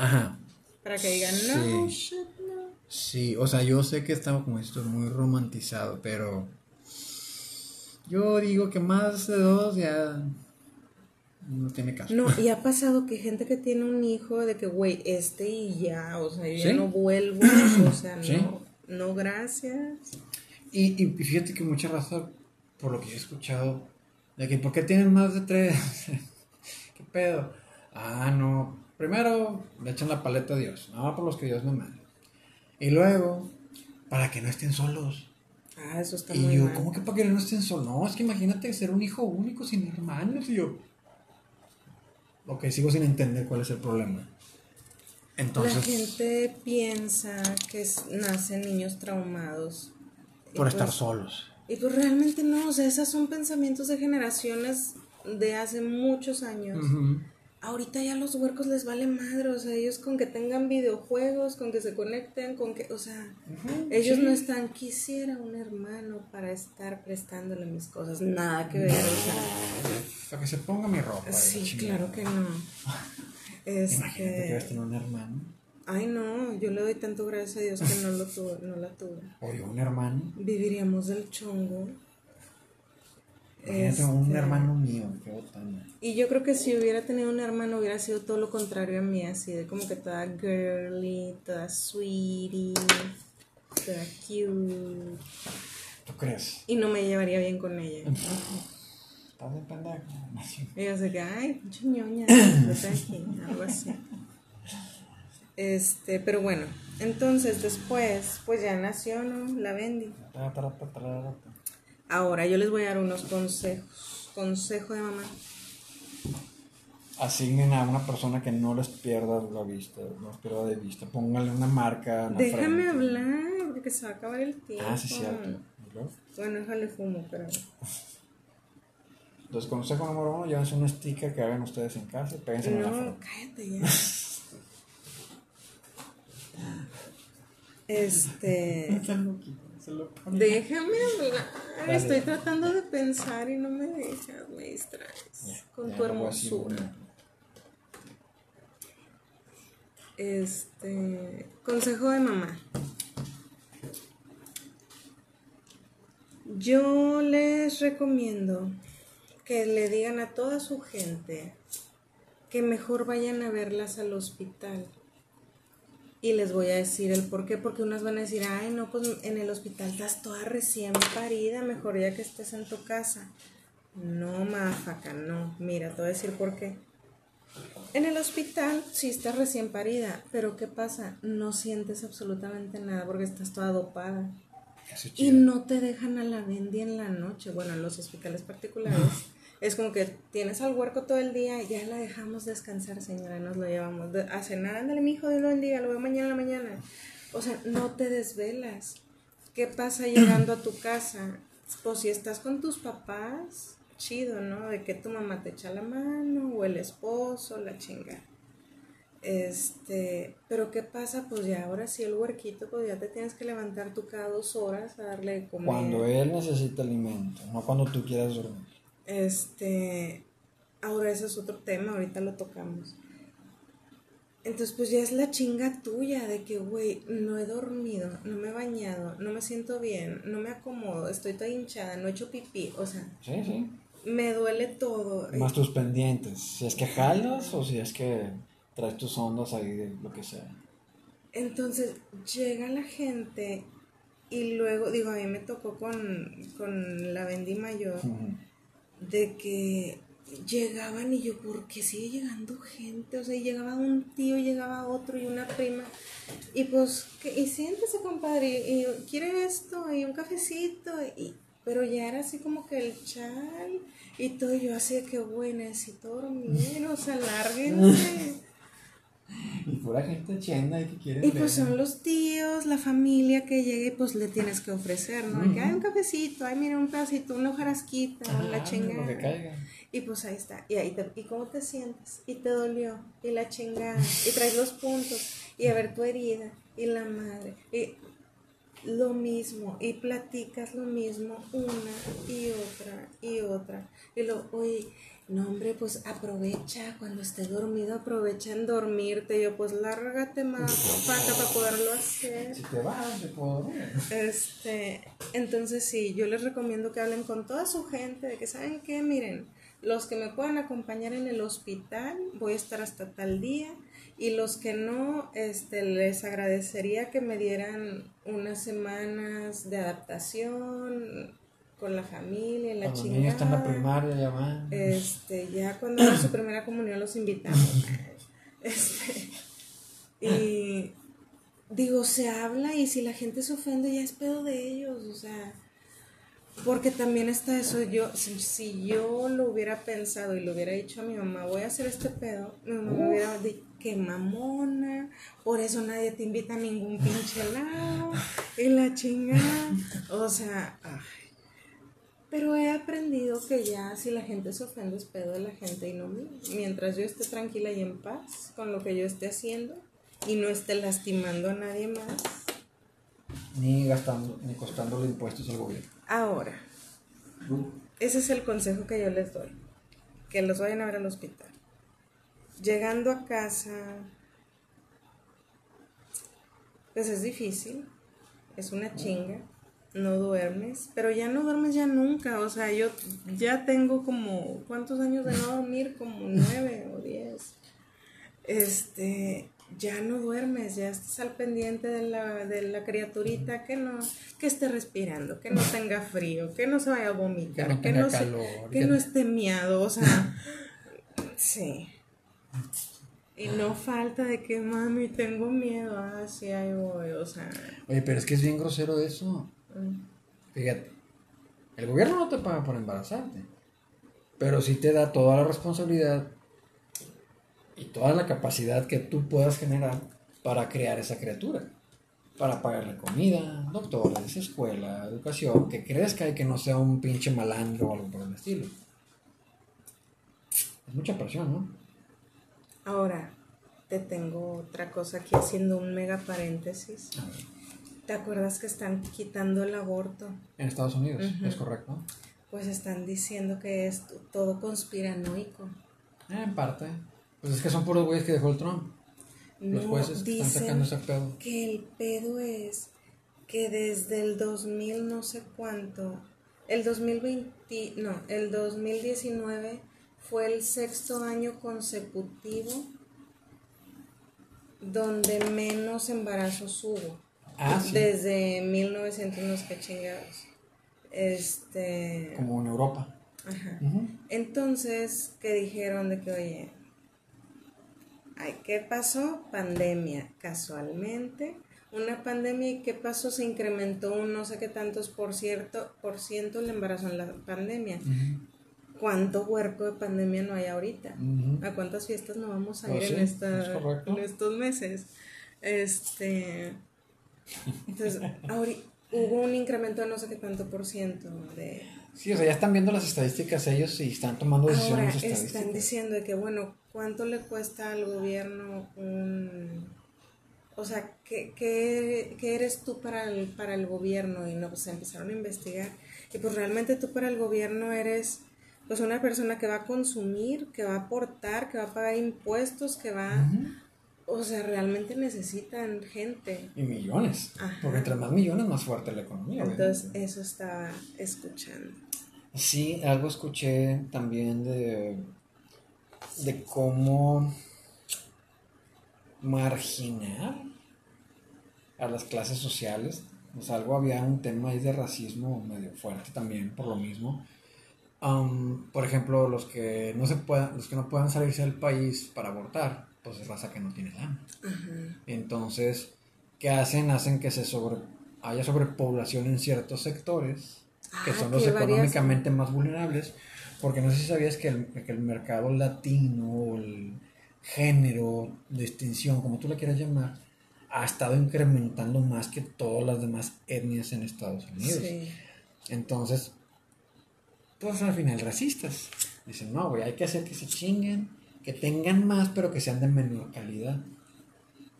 Ajá. Para que digan, no, shit, no. Sí, o sea, yo sé que estaba como esto muy romantizado, pero yo digo que más de dos ya no tiene caso. No, y ha pasado que gente que tiene un hijo de que, güey, este y ya, o sea, yo ya no vuelvo, o sea, no, no, gracias. Y, y fíjate que mucha raza, por lo que he escuchado, de que, ¿por qué tienen más de tres? ¿Qué pedo? Ah, no, Primero, le echan la paleta a Dios, no por los que Dios me manda. Y luego, para que no estén solos. Ah, eso está y muy yo, ¿cómo que para que no estén solos? No, es que imagínate ser un hijo único sin hermanos. Y yo, ok, sigo sin entender cuál es el problema. Entonces, la gente piensa que nacen niños traumados. Por estar pues, solos. Y pues realmente no, o sea, esos son pensamientos de generaciones de hace muchos años ahorita ya los huercos les vale madre, o sea, ellos con que tengan videojuegos, con que se conecten, con que, o sea, ellos no están, quisiera un hermano para estar prestándole mis cosas, nada que ver, o sea. Para que se ponga mi ropa. Sí, claro que no. Este... Imagínate que vas a tener un hermano. Ay, no, yo le doy tanto gracias a Dios que no lo tuve, no la tuve. Oye, un hermano. Viviríamos del chongo. Este, un hermano mío, qué botana. Y yo creo que si hubiera tenido un hermano hubiera sido todo lo contrario a mí, así de como que toda girly, toda sweetie, toda cute. ¿Tú crees? Y no me llevaría bien con ella. Estás de pendejo. Yo sé que, ay, ñoña, aquí, algo así. Este, pero bueno, entonces después, pues ya nació, ¿no? La Bendy. Ahora yo les voy a dar unos consejos. Consejo de mamá. Asignen a una persona que no les pierda la vista, no les pierda de vista. Pónganle una marca. Déjame hablar, porque se va a acabar el tiempo. Ah, sí, cierto. Bueno, déjale fumo, pero. Entonces, consejo número uno, llévense un sticker que hagan ustedes en casa y péguense en la frente. No, cállate ya. este. Déjame hablar. Estoy tratando de pensar y no me dejas, me distraes con tu hermosura. Este. Consejo de mamá. Yo les recomiendo que le digan a toda su gente que mejor vayan a verlas al hospital y les voy a decir el por qué, porque unas van a decir, ay, no, pues en el hospital estás toda recién parida, mejor ya que estés en tu casa. No, mafaca, no. Mira, te voy a decir por qué. En el hospital sí estás recién parida, pero ¿qué pasa? No sientes absolutamente nada porque estás toda dopada. Y no te dejan a la bendy en la noche. Bueno, en los hospitales particulares. Es como que tienes al huerco todo el día y ya la dejamos descansar, señora, nos lo llevamos a cenar. Ándale, mi hijo, Dios lo bendiga, lo veo mañana en la mañana. O sea, no te desvelas. ¿Qué pasa llegando a tu casa? Pues si estás con tus papás, chido, ¿no? De que tu mamá te echa la mano o el esposo, la chinga. Este, pero ¿qué pasa? Pues ya ahora sí el huerquito, pues ya te tienes que levantar tú cada dos horas a darle de comer. Cuando él necesita alimento, no cuando tú quieras dormir. Este, ahora ese es otro tema, ahorita lo tocamos. Entonces, pues ya es la chinga tuya de que, güey, no he dormido, no me he bañado, no me siento bien, no me acomodo, estoy toda hinchada, no he hecho pipí, o sea. Sí, sí. Me duele todo. Más tus pendientes, si es que jalas o si es que traes tus ondas ahí de lo que sea. Entonces, llega la gente y luego, digo, a mí me tocó con, con la Bendy Mayor, de que llegaban y yo, ¿por qué sigue llegando gente? O sea, llegaba un tío, llegaba otro y una prima. Y pues, y siéntese, compadre, y, quiere esto, y un cafecito, y, pero ya era así como que el chal y todo. yo así que, bueno, necesito dormir, o sea, lárguense. Y pura gente chenda y que quiere. Y pues son los tíos, la familia que llega y pues le tienes que ofrecer, ¿no? Que hay un cafecito, ay, mira un pedacito, una hojarasquita, la chingada. Y pues ahí está. Y ahí te, ¿y cómo te sientes? Y te dolió, y la chingada, y traes los puntos, y a ver tu herida, y la madre, y lo mismo, y platicas lo mismo una y otra y otra. Y lo, oye, no, hombre, pues aprovecha, cuando esté dormido, aprovecha en dormirte. Yo, pues lárgate más, paca, para poderlo hacer. Si te vas, yo puedo Este, entonces sí, yo les recomiendo que hablen con toda su gente, de que saben qué, miren, los que me puedan acompañar en el hospital, voy a estar hasta tal día. Y los que no, este, les agradecería que me dieran unas semanas de adaptación con la familia, la chingada. Los niños están en la primaria, ya van. Este, ya cuando hagan su primera comunión los invitamos. Este, y digo, se habla y si la gente se ofende ya es pedo de ellos, o sea, porque también está eso, yo, si, yo lo hubiera pensado y lo hubiera dicho a mi mamá, voy a hacer este pedo, mi mamá me hubiera dicho, qué mamona, por eso nadie te invita a ningún pinche lado, y la chingada, o sea, ay. Pero he aprendido que ya si la gente se ofende es pedo de la gente y no mío. Mientras yo esté tranquila y en paz con lo que yo esté haciendo y no esté lastimando a nadie más. Ni gastando, ni costándole impuestos al gobierno. Ahora, ese es el consejo que yo les doy. Que los vayan a ver al hospital. Llegando a casa, pues es difícil, es una chinga, no duermes, pero ya no duermes ya nunca, o sea, yo ya tengo como, ¿cuántos años de no dormir? Como nueve o diez. Este, ya no duermes, ya estás al pendiente de la, de la criaturita que no, que esté respirando, que no tenga frío, que no se vaya a vomitar, que no, que, no esté miado, o sea, sí. Y no falta de que mami tengo miedo, ah, sí, ahí voy, o sea. Oye, pero es que es bien grosero eso. Fíjate, el gobierno no te paga por embarazarte, pero sí te da toda la responsabilidad y toda la capacidad que tú puedas generar para crear esa criatura. Para pagarle comida, doctores, escuela, educación, que crezca y que no sea un pinche malandro o algo por el estilo. Es mucha presión, ¿no? Ahora, te tengo otra cosa aquí haciendo un mega paréntesis. ¿Te acuerdas que están quitando el aborto? En Estados Unidos, es correcto. Pues están diciendo que es todo conspiranoico. Eh, en parte. Pues es que son puros güeyes que dejó el Trump. Los jueces están sacando ese pedo. Que el pedo es que desde el 2000 no sé cuánto, el 2020, no, el 2019 fue el sexto año consecutivo donde menos embarazos hubo. Ah, sí. Desde 1900 no sé qué chingados. Este. Como en Europa. Ajá. Entonces, ¿qué dijeron de que, oye, ay, ¿qué pasó? Pandemia, casualmente. Una pandemia y qué pasó, se incrementó un no sé qué tantos por, cierto, por ciento el embarazo en la pandemia. ¿Cuánto huerco de pandemia no hay ahorita? ¿A cuántas fiestas no vamos a ir pues en, esta, en estos meses? Este, entonces, hubo un incremento de no sé qué tanto por ciento de... Sí, o sea, ya están viendo las estadísticas ellos y están tomando decisiones Ahora, están diciendo de que, bueno, ¿cuánto le cuesta al gobierno un... O sea, ¿qué, qué, qué eres tú para el, para el gobierno? Y no, pues empezaron a investigar. Y pues realmente tú para el gobierno eres pues una persona que va a consumir, que va a aportar, que va a pagar impuestos, que va... O sea, realmente necesitan gente. Y millones. Porque entre más millones, más fuerte la economía. Entonces, eso estaba escuchando. Sí, algo escuché también de, de cómo marginar a las clases sociales. O sea, algo había un tema ahí de racismo medio fuerte también, por lo mismo. por ejemplo, los que no se puedan, los que no puedan salirse del país para abortar pues es raza que no tiene lana. Entonces, ¿qué hacen? Hacen que se sobre, haya sobrepoblación en ciertos sectores, que ah, son los económicamente más vulnerables, porque no sé si sabías que el, que el mercado latino, el género, distinción, como tú le quieras llamar, ha estado incrementando más que todas las demás etnias en Estados Unidos. Entonces, pues al final racistas. Dicen, no, güey, hay que hacer que se chinguen que tengan más, pero que sean de menor calidad.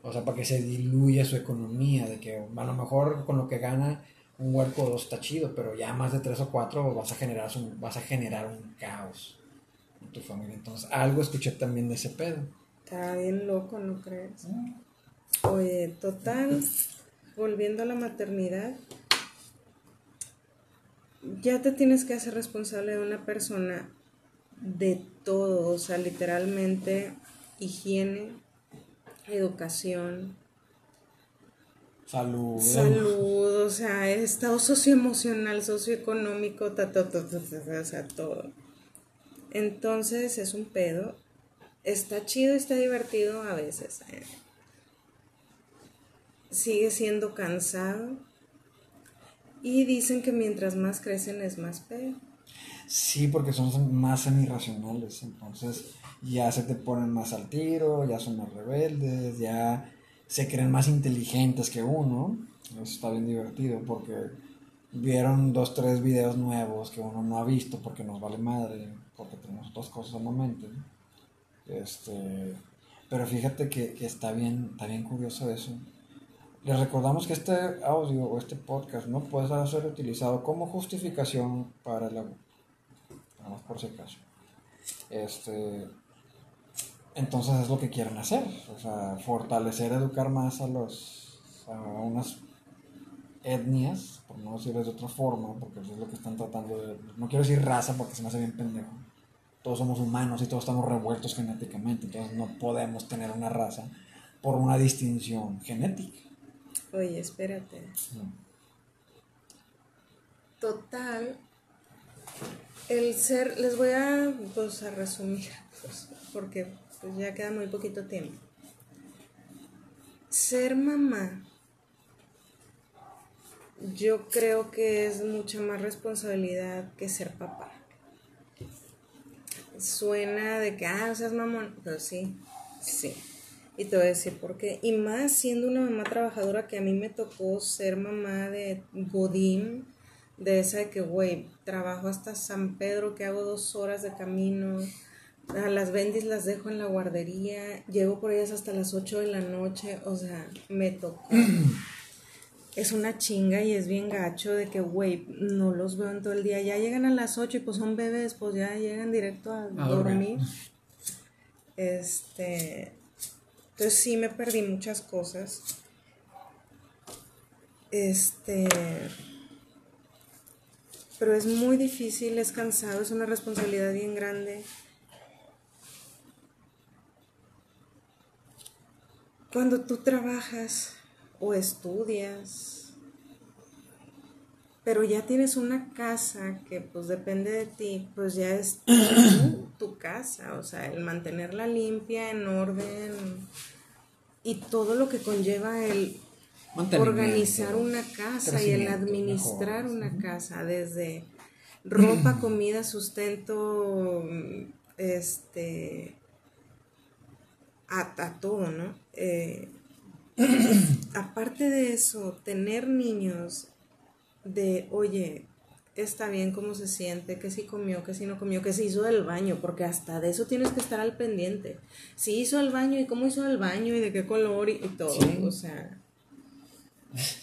O sea, para que se diluya su economía, de que a lo mejor con lo que gana un huerco o dos está chido, pero ya más de tres o cuatro vas a generar un, vas a generar un caos en tu familia. Entonces, algo escuché también de ese pedo. Está bien loco, ¿no crees? Oye, total, volviendo a la maternidad, ya te tienes que hacer responsable de una persona de todo, o sea, literalmente higiene, educación, salud, salud, o sea, estado socioemocional, socioeconómico, o sea, todo. Entonces es un pedo. Está chido, está divertido a veces. Eh. Sigue siendo cansado. Y dicen que mientras más crecen es más pedo. Sí, porque son más semi-racionales, entonces ya se te ponen más al tiro, ya son más rebeldes, ya se creen más inteligentes que uno. Eso está bien divertido porque vieron dos, tres videos nuevos que uno no ha visto porque nos vale madre, porque tenemos otras cosas al momento. Este, pero fíjate que, está, bien, está bien curioso eso. Les recordamos que este audio o este podcast no puede ser utilizado como justificación para la por si acaso. Este, entonces es lo que quieren hacer, o sea, fortalecer, educar más a los, a unas etnias, por no decirles de otra forma, porque eso es lo que están tratando de, no quiero decir raza porque se me hace bien pendejo, todos somos humanos y todos estamos revueltos genéticamente, entonces no podemos tener una raza por una distinción genética. Oye, espérate. Total, el ser, les voy a, pues, a resumir, pues, porque pues, ya queda muy poquito tiempo. Ser mamá, yo creo que es mucha más responsabilidad que ser papá. Suena de que, ah, seas mamón, pero sí, sí. Y te voy a decir por qué. Y más siendo una mamá trabajadora que a mí me tocó ser mamá de Godín, de esa de que, güey, trabajo hasta San Pedro, que hago dos horas de camino, a las bendis las dejo en la guardería, llego por ellas hasta las 8 de la noche, o sea, me tocó. es una chinga y es bien gacho de que, güey, no los veo en todo el día. Ya llegan a las 8 y pues son bebés, pues ya llegan directo a, dormir. Este. Entonces sí me perdí muchas cosas. Este pero es muy difícil, es cansado, es una responsabilidad bien grande. Cuando tú trabajas o estudias pero ya tienes una casa que pues depende de ti, pues ya es tu, casa, o sea, el mantenerla limpia, en orden y todo lo que conlleva el organizar una casa y el administrar una casa, desde ropa, comida, sustento, este, a, todo, ¿no? Eh, aparte de eso, tener niños de, oye, está bien cómo se siente, que si comió, que si no comió, que si hizo el baño, porque hasta de eso tienes que estar al pendiente. Si hizo el baño y cómo hizo el baño y de qué color y, todo, o sea,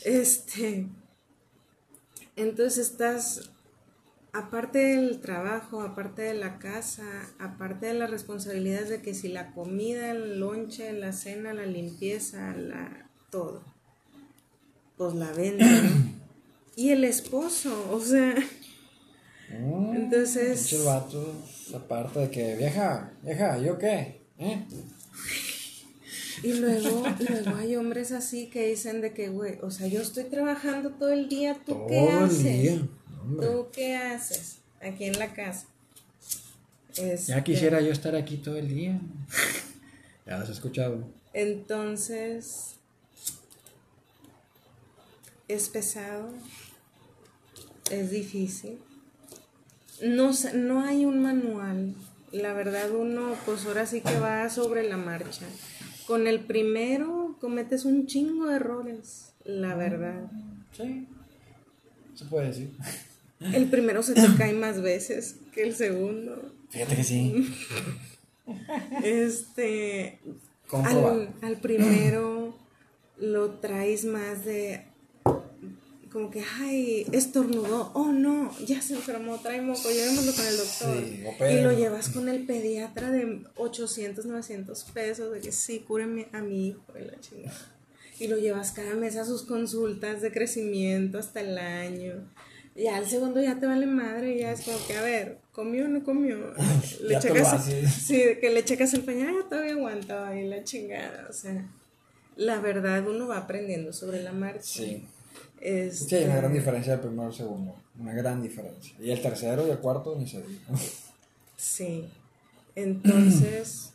este, entonces estás, aparte del trabajo, aparte de la casa, aparte de las responsabilidades de que si la comida, el lonche, la cena, la limpieza, la, todo, pues la venta, y el esposo, o sea. Mm, entonces. Aparte de que, vieja, vieja, ¿yo qué? ¿Eh? Y luego, luego hay hombres así que dicen de que, güey, o sea, yo estoy trabajando todo el día, ¿tú qué haces? Día, ¿Tú qué haces aquí en la casa? Ya quisiera yo estar aquí todo el día. ya has escuchado. Entonces, es pesado es difícil. No, no hay un manual. La verdad uno pues ahora sí que va sobre la marcha. Con el primero cometes un chingo de errores, la verdad. Sí, se puede decir. El primero se te cae más veces que el segundo. Fíjate que sí. Este, al, al primero lo traes más de como que, ay, estornudó, oh no, ya se enfermó, trae moco, llevémoslo con el doctor. y lo llevas con el pediatra de 800, 900 pesos, de que sí, cúreme a mi hijo, y la chingada. Y lo llevas cada mes a sus consultas de crecimiento hasta el año. Y al segundo ya te vale madre, ya es como que, a ver, ¿comió o no comió? Le checas, sí, que le checas el pañal, ya todavía aguantaba y la chingada, o sea, la verdad uno va aprendiendo sobre la marcha. Sí. Sí, hay una gran este, diferencia del primero al segundo. Una gran diferencia. Y el tercero y el cuarto ni se diga. Sí. Entonces,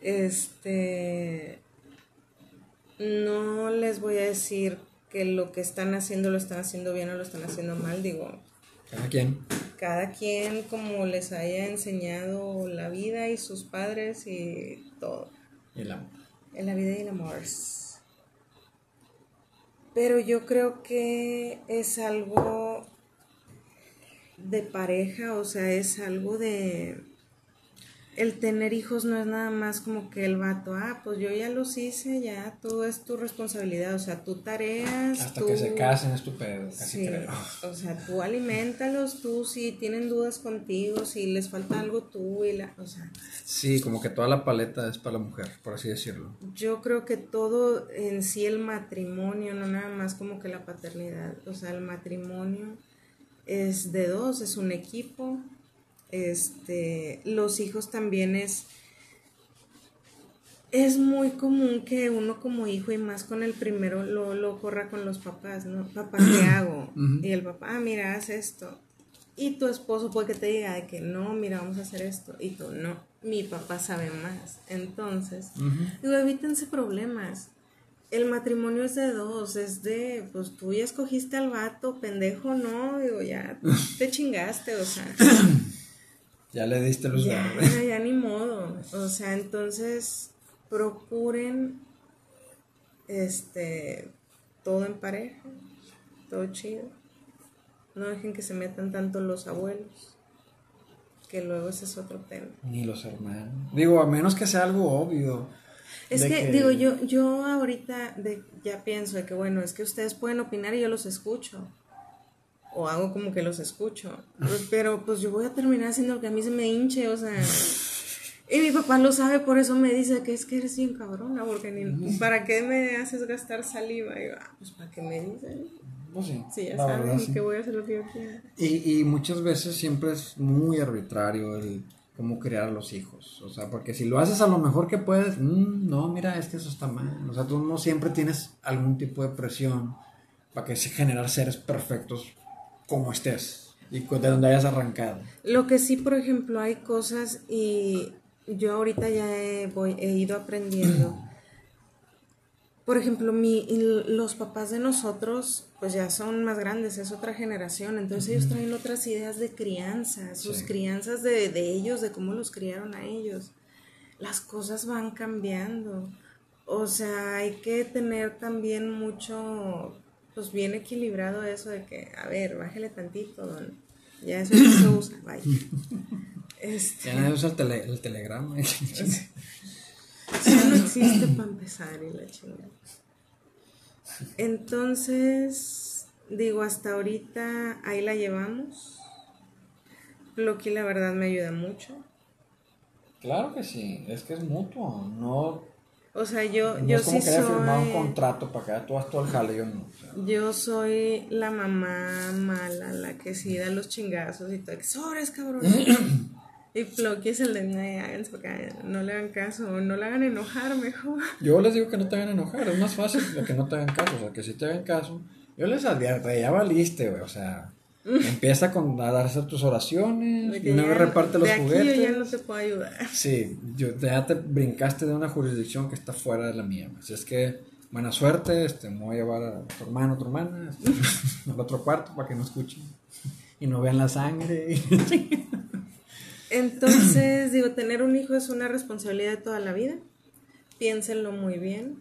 este, no les voy a decir que lo que están haciendo lo están haciendo bien o lo están haciendo mal, digo. Cada quien. Cada quien como les haya enseñado la vida y sus padres y todo. El amor. En la vida y el amor. Pero yo creo que es algo de pareja, o sea, es algo de... El tener hijos no es nada más como que el vato, ah, pues yo ya los hice, ya todo es tu responsabilidad, o sea, tú tareas. Hasta que se casen es tu pedo, casi creo. O sea, tú alimentalos, tú si tienen dudas contigo, si les falta algo tú y la, o sea. Sí, como que toda la paleta es para la mujer, por así decirlo. Yo creo que todo en sí el matrimonio, no nada más como que la paternidad, o sea, el matrimonio es de dos, es un equipo. Este, los hijos también es es muy común que uno como hijo y más con el primero lo, lo corra con los papás, ¿no? Papá, ¿qué hago? Y el papá, ah, mira, haz esto. Y tu esposo puede que te diga de que no, mira, vamos a hacer esto. Y tú, no, mi papá sabe más. Entonces, digo, evítense problemas. El matrimonio es de dos, es de, pues tú ya escogiste al vato, pendejo, no, digo, ya te chingaste, o sea. ya le diste los ya, ya ni modo. O sea, entonces, procuren este todo en pareja, todo chido. No dejen que se metan tanto los abuelos, que luego ese es otro tema. Ni los hermanos. Digo, a menos que sea algo obvio. Es que, digo, yo, yo ahorita de, ya pienso de que, bueno, es que ustedes pueden opinar y yo los escucho. O hago como que los escucho. Pero pues yo voy a terminar haciendo lo que a mí se me hinche, o sea... Y mi papá lo sabe, por eso me dice que es que eres bien cabrona, porque ni, ¿para qué me haces gastar saliva? Y yo, ah, pues ¿para qué me dicen? Pues sí. Sí, ya saben que voy a hacer lo que yo quiera. Y, y muchas veces siempre es muy arbitrario el cómo criar a los hijos. O sea, porque si lo haces a lo mejor que puedes, mm, no, mira, es que eso está mal. O sea, tú no siempre tienes algún tipo de presión para que se generar seres perfectos como estés y de donde hayas arrancado. Lo que sí, por ejemplo, hay cosas y yo ahorita ya he, voy, he ido aprendiendo. Por ejemplo, mi, los papás de nosotros, pues ya son más grandes, es otra generación, entonces ellos traen otras ideas de crianza, sus crianzas de, de ellos, de cómo los criaron a ellos. Las cosas van cambiando. O sea, hay que tener también mucho, pues bien equilibrado eso de que, a ver, bájale tantito, don. Ya eso no se usa, vaya. Este, ya no usa el, tele, el telegrama. Ya no existe para empezar y la chingada. Entonces, digo, hasta ahorita ahí la llevamos. Loki la verdad me ayuda mucho. Claro que sí, es que es mutuo, no... O sea, yo, yo sí soy... firmar un contrato para que tú hagas todo el jale, yo no. Yo soy la mamá mala, la que sí da los chingazos y todo. ¡Sobres, cabrón! Y Floki es el de no le hagan caso, no le hagan enojar mejor. Yo les digo que no te hagan enojar, es más fácil que no te hagan caso, o sea, que si te hagan caso, yo les advierto, ya valiste, güey, o sea, empieza con a darse tus oraciones, y no reparte los de aquí juguetes. Yo ya no te puedo ayudar. Sí, yo, ya te brincaste de una jurisdicción que está fuera de la mía, así es que buena suerte, este, me voy a llevar a tu hermano, a tu hermana, este, al otro cuarto para que no escuchen y no vean la sangre. Entonces, digo, tener un hijo es una responsabilidad de toda la vida. Piénsenlo muy bien.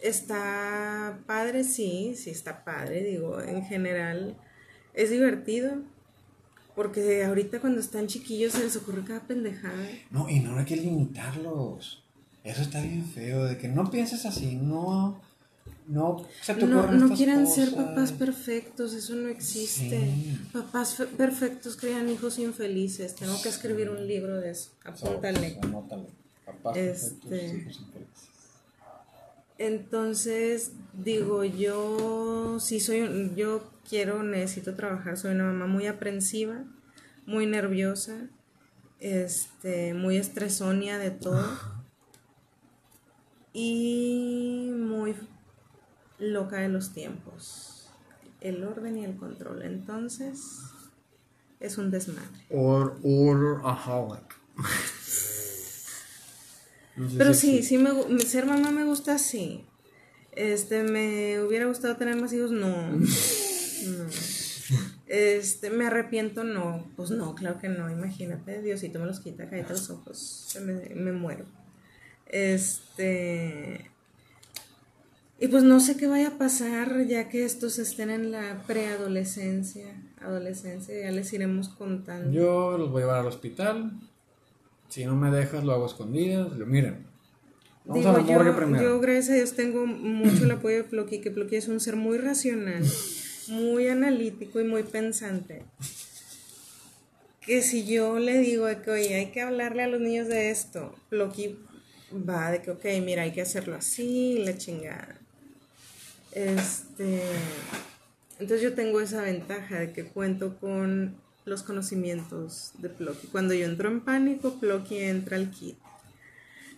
Está padre, sí, sí está padre, digo, en general es divertido. Porque ahorita cuando están chiquillos se les ocurre cada pendejada. No, y no hay que limitarlos. Eso está bien feo, de que no pienses así, no no no, no quieren ser papás perfectos, eso no existe. Papás perfectos crean hijos infelices. Tengo que escribir un libro de eso. Apúntale. Papás este, Entonces, digo, yo sí soy, yo quiero, necesito trabajar, soy una mamá muy aprensiva, muy nerviosa, este, muy estresonia de todo. Y muy loca de los tiempos. El orden y el control. Entonces, es un desmadre. Or, order Pero sí, sí me, ser mamá me gusta así. Este, me hubiera gustado tener más hijos, no. No. Este, me arrepiento, no. Pues no, claro que no. Imagínate, Diosito me los quita, cállate los ojos. Me, me muero. Este. Y pues no sé qué vaya a pasar ya que estos estén en la preadolescencia, adolescencia, ya les iremos contando. Yo los voy a llevar al hospital. Si no me dejas, lo hago escondidas. Lo miren. Vamos a la morgue yo, primero. Yo, gracias a Dios, tengo mucho el apoyo de Ploqui, que Ploqui es un ser muy racional, muy analítico y muy pensante. Que si yo le digo que, oye, hay que hablarle a los niños de esto, Ploqui va de que, ok, mira, hay que hacerlo así, la chingada. Este, entonces yo tengo esa ventaja de que cuento con los conocimientos de Plocky. Cuando yo entro en pánico, Plocky entra al kit.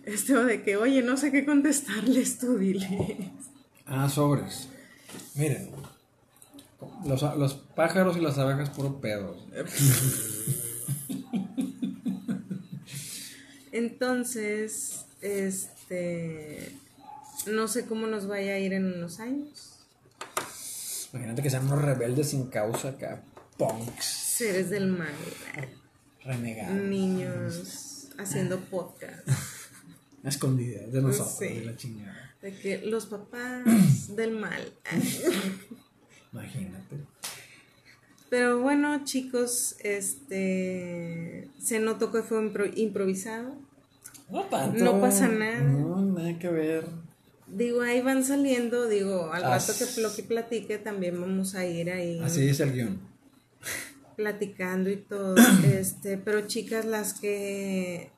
Esto de que, oye, no sé qué contestarles, tú dile. Ah, sobres. Miren, los, los pájaros y las abejas puro pedo. Entonces, este no sé cómo nos vaya a ir en unos años. Imagínate que sean unos rebeldes sin causa acá, punks. Seres del mal. Renegados. Niños haciendo podcast. Escondidas de nosotros, de la chingada. De que los papás del mal. Imagínate. Pero bueno, chicos, este se notó que fue improvisado. No tanto. No pasa nada. No, nada que ver. Digo, ahí van saliendo, digo, al rato que Ploqui platique también vamos a ir ahí. Así es el guion. Platicando y todo. este, pero chicas, las que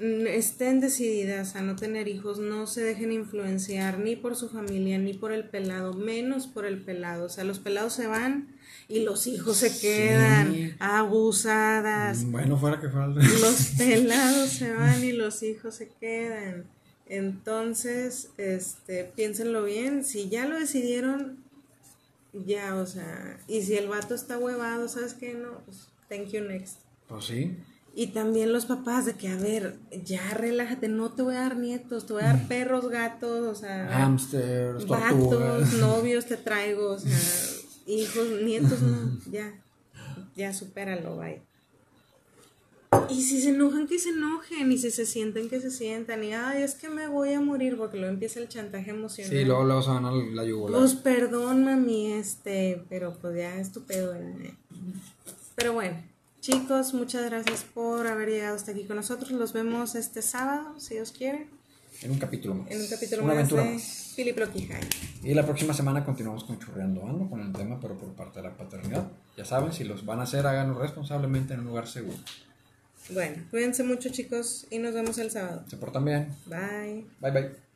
estén decididas a no tener hijos, no se dejen influenciar ni por su familia, ni por el pelado, menos por el pelado. O sea, los pelados se van y los hijos se quedan abusadas. Bueno, fuera que fuera. Los pelados se van y los hijos se quedan. Entonces, este, piénsenlo bien, si ya lo decidieron, ya, o sea, y si el vato está huevado, ¿sabes qué? No, pues, thank you next. Pues sí. Y también los papás de que, a ver, ya relájate, no te voy a dar nietos, te voy a dar perros, gatos, o sea, Hamsters, tortugas. novios te traigo, o sea, hijos, nietos, no, ya, ya supéralo, bye. Y si se enojan, que se enojen, y si se sienten, que se sientan, y ay, es que me voy a morir, porque luego empieza el chantaje emocional. Sí, luego, luego se van a la yugular. Pues perdón, mami, este, pero pues ya es tu pedo. ¿eh? Pero bueno, chicos, muchas gracias por haber llegado hasta aquí con nosotros. Los vemos este sábado, si Dios quiere, En un capítulo más. en un capítulo Una más aventura de más. Y la próxima semana continuamos con Churreando Ando con el tema, pero por parte de la paternidad. Ya saben, si los van a hacer, háganlo responsablemente en un lugar seguro. Bueno, cuídense mucho, chicos, y nos vemos el sábado. Se portan bien. Bye. Bye bye.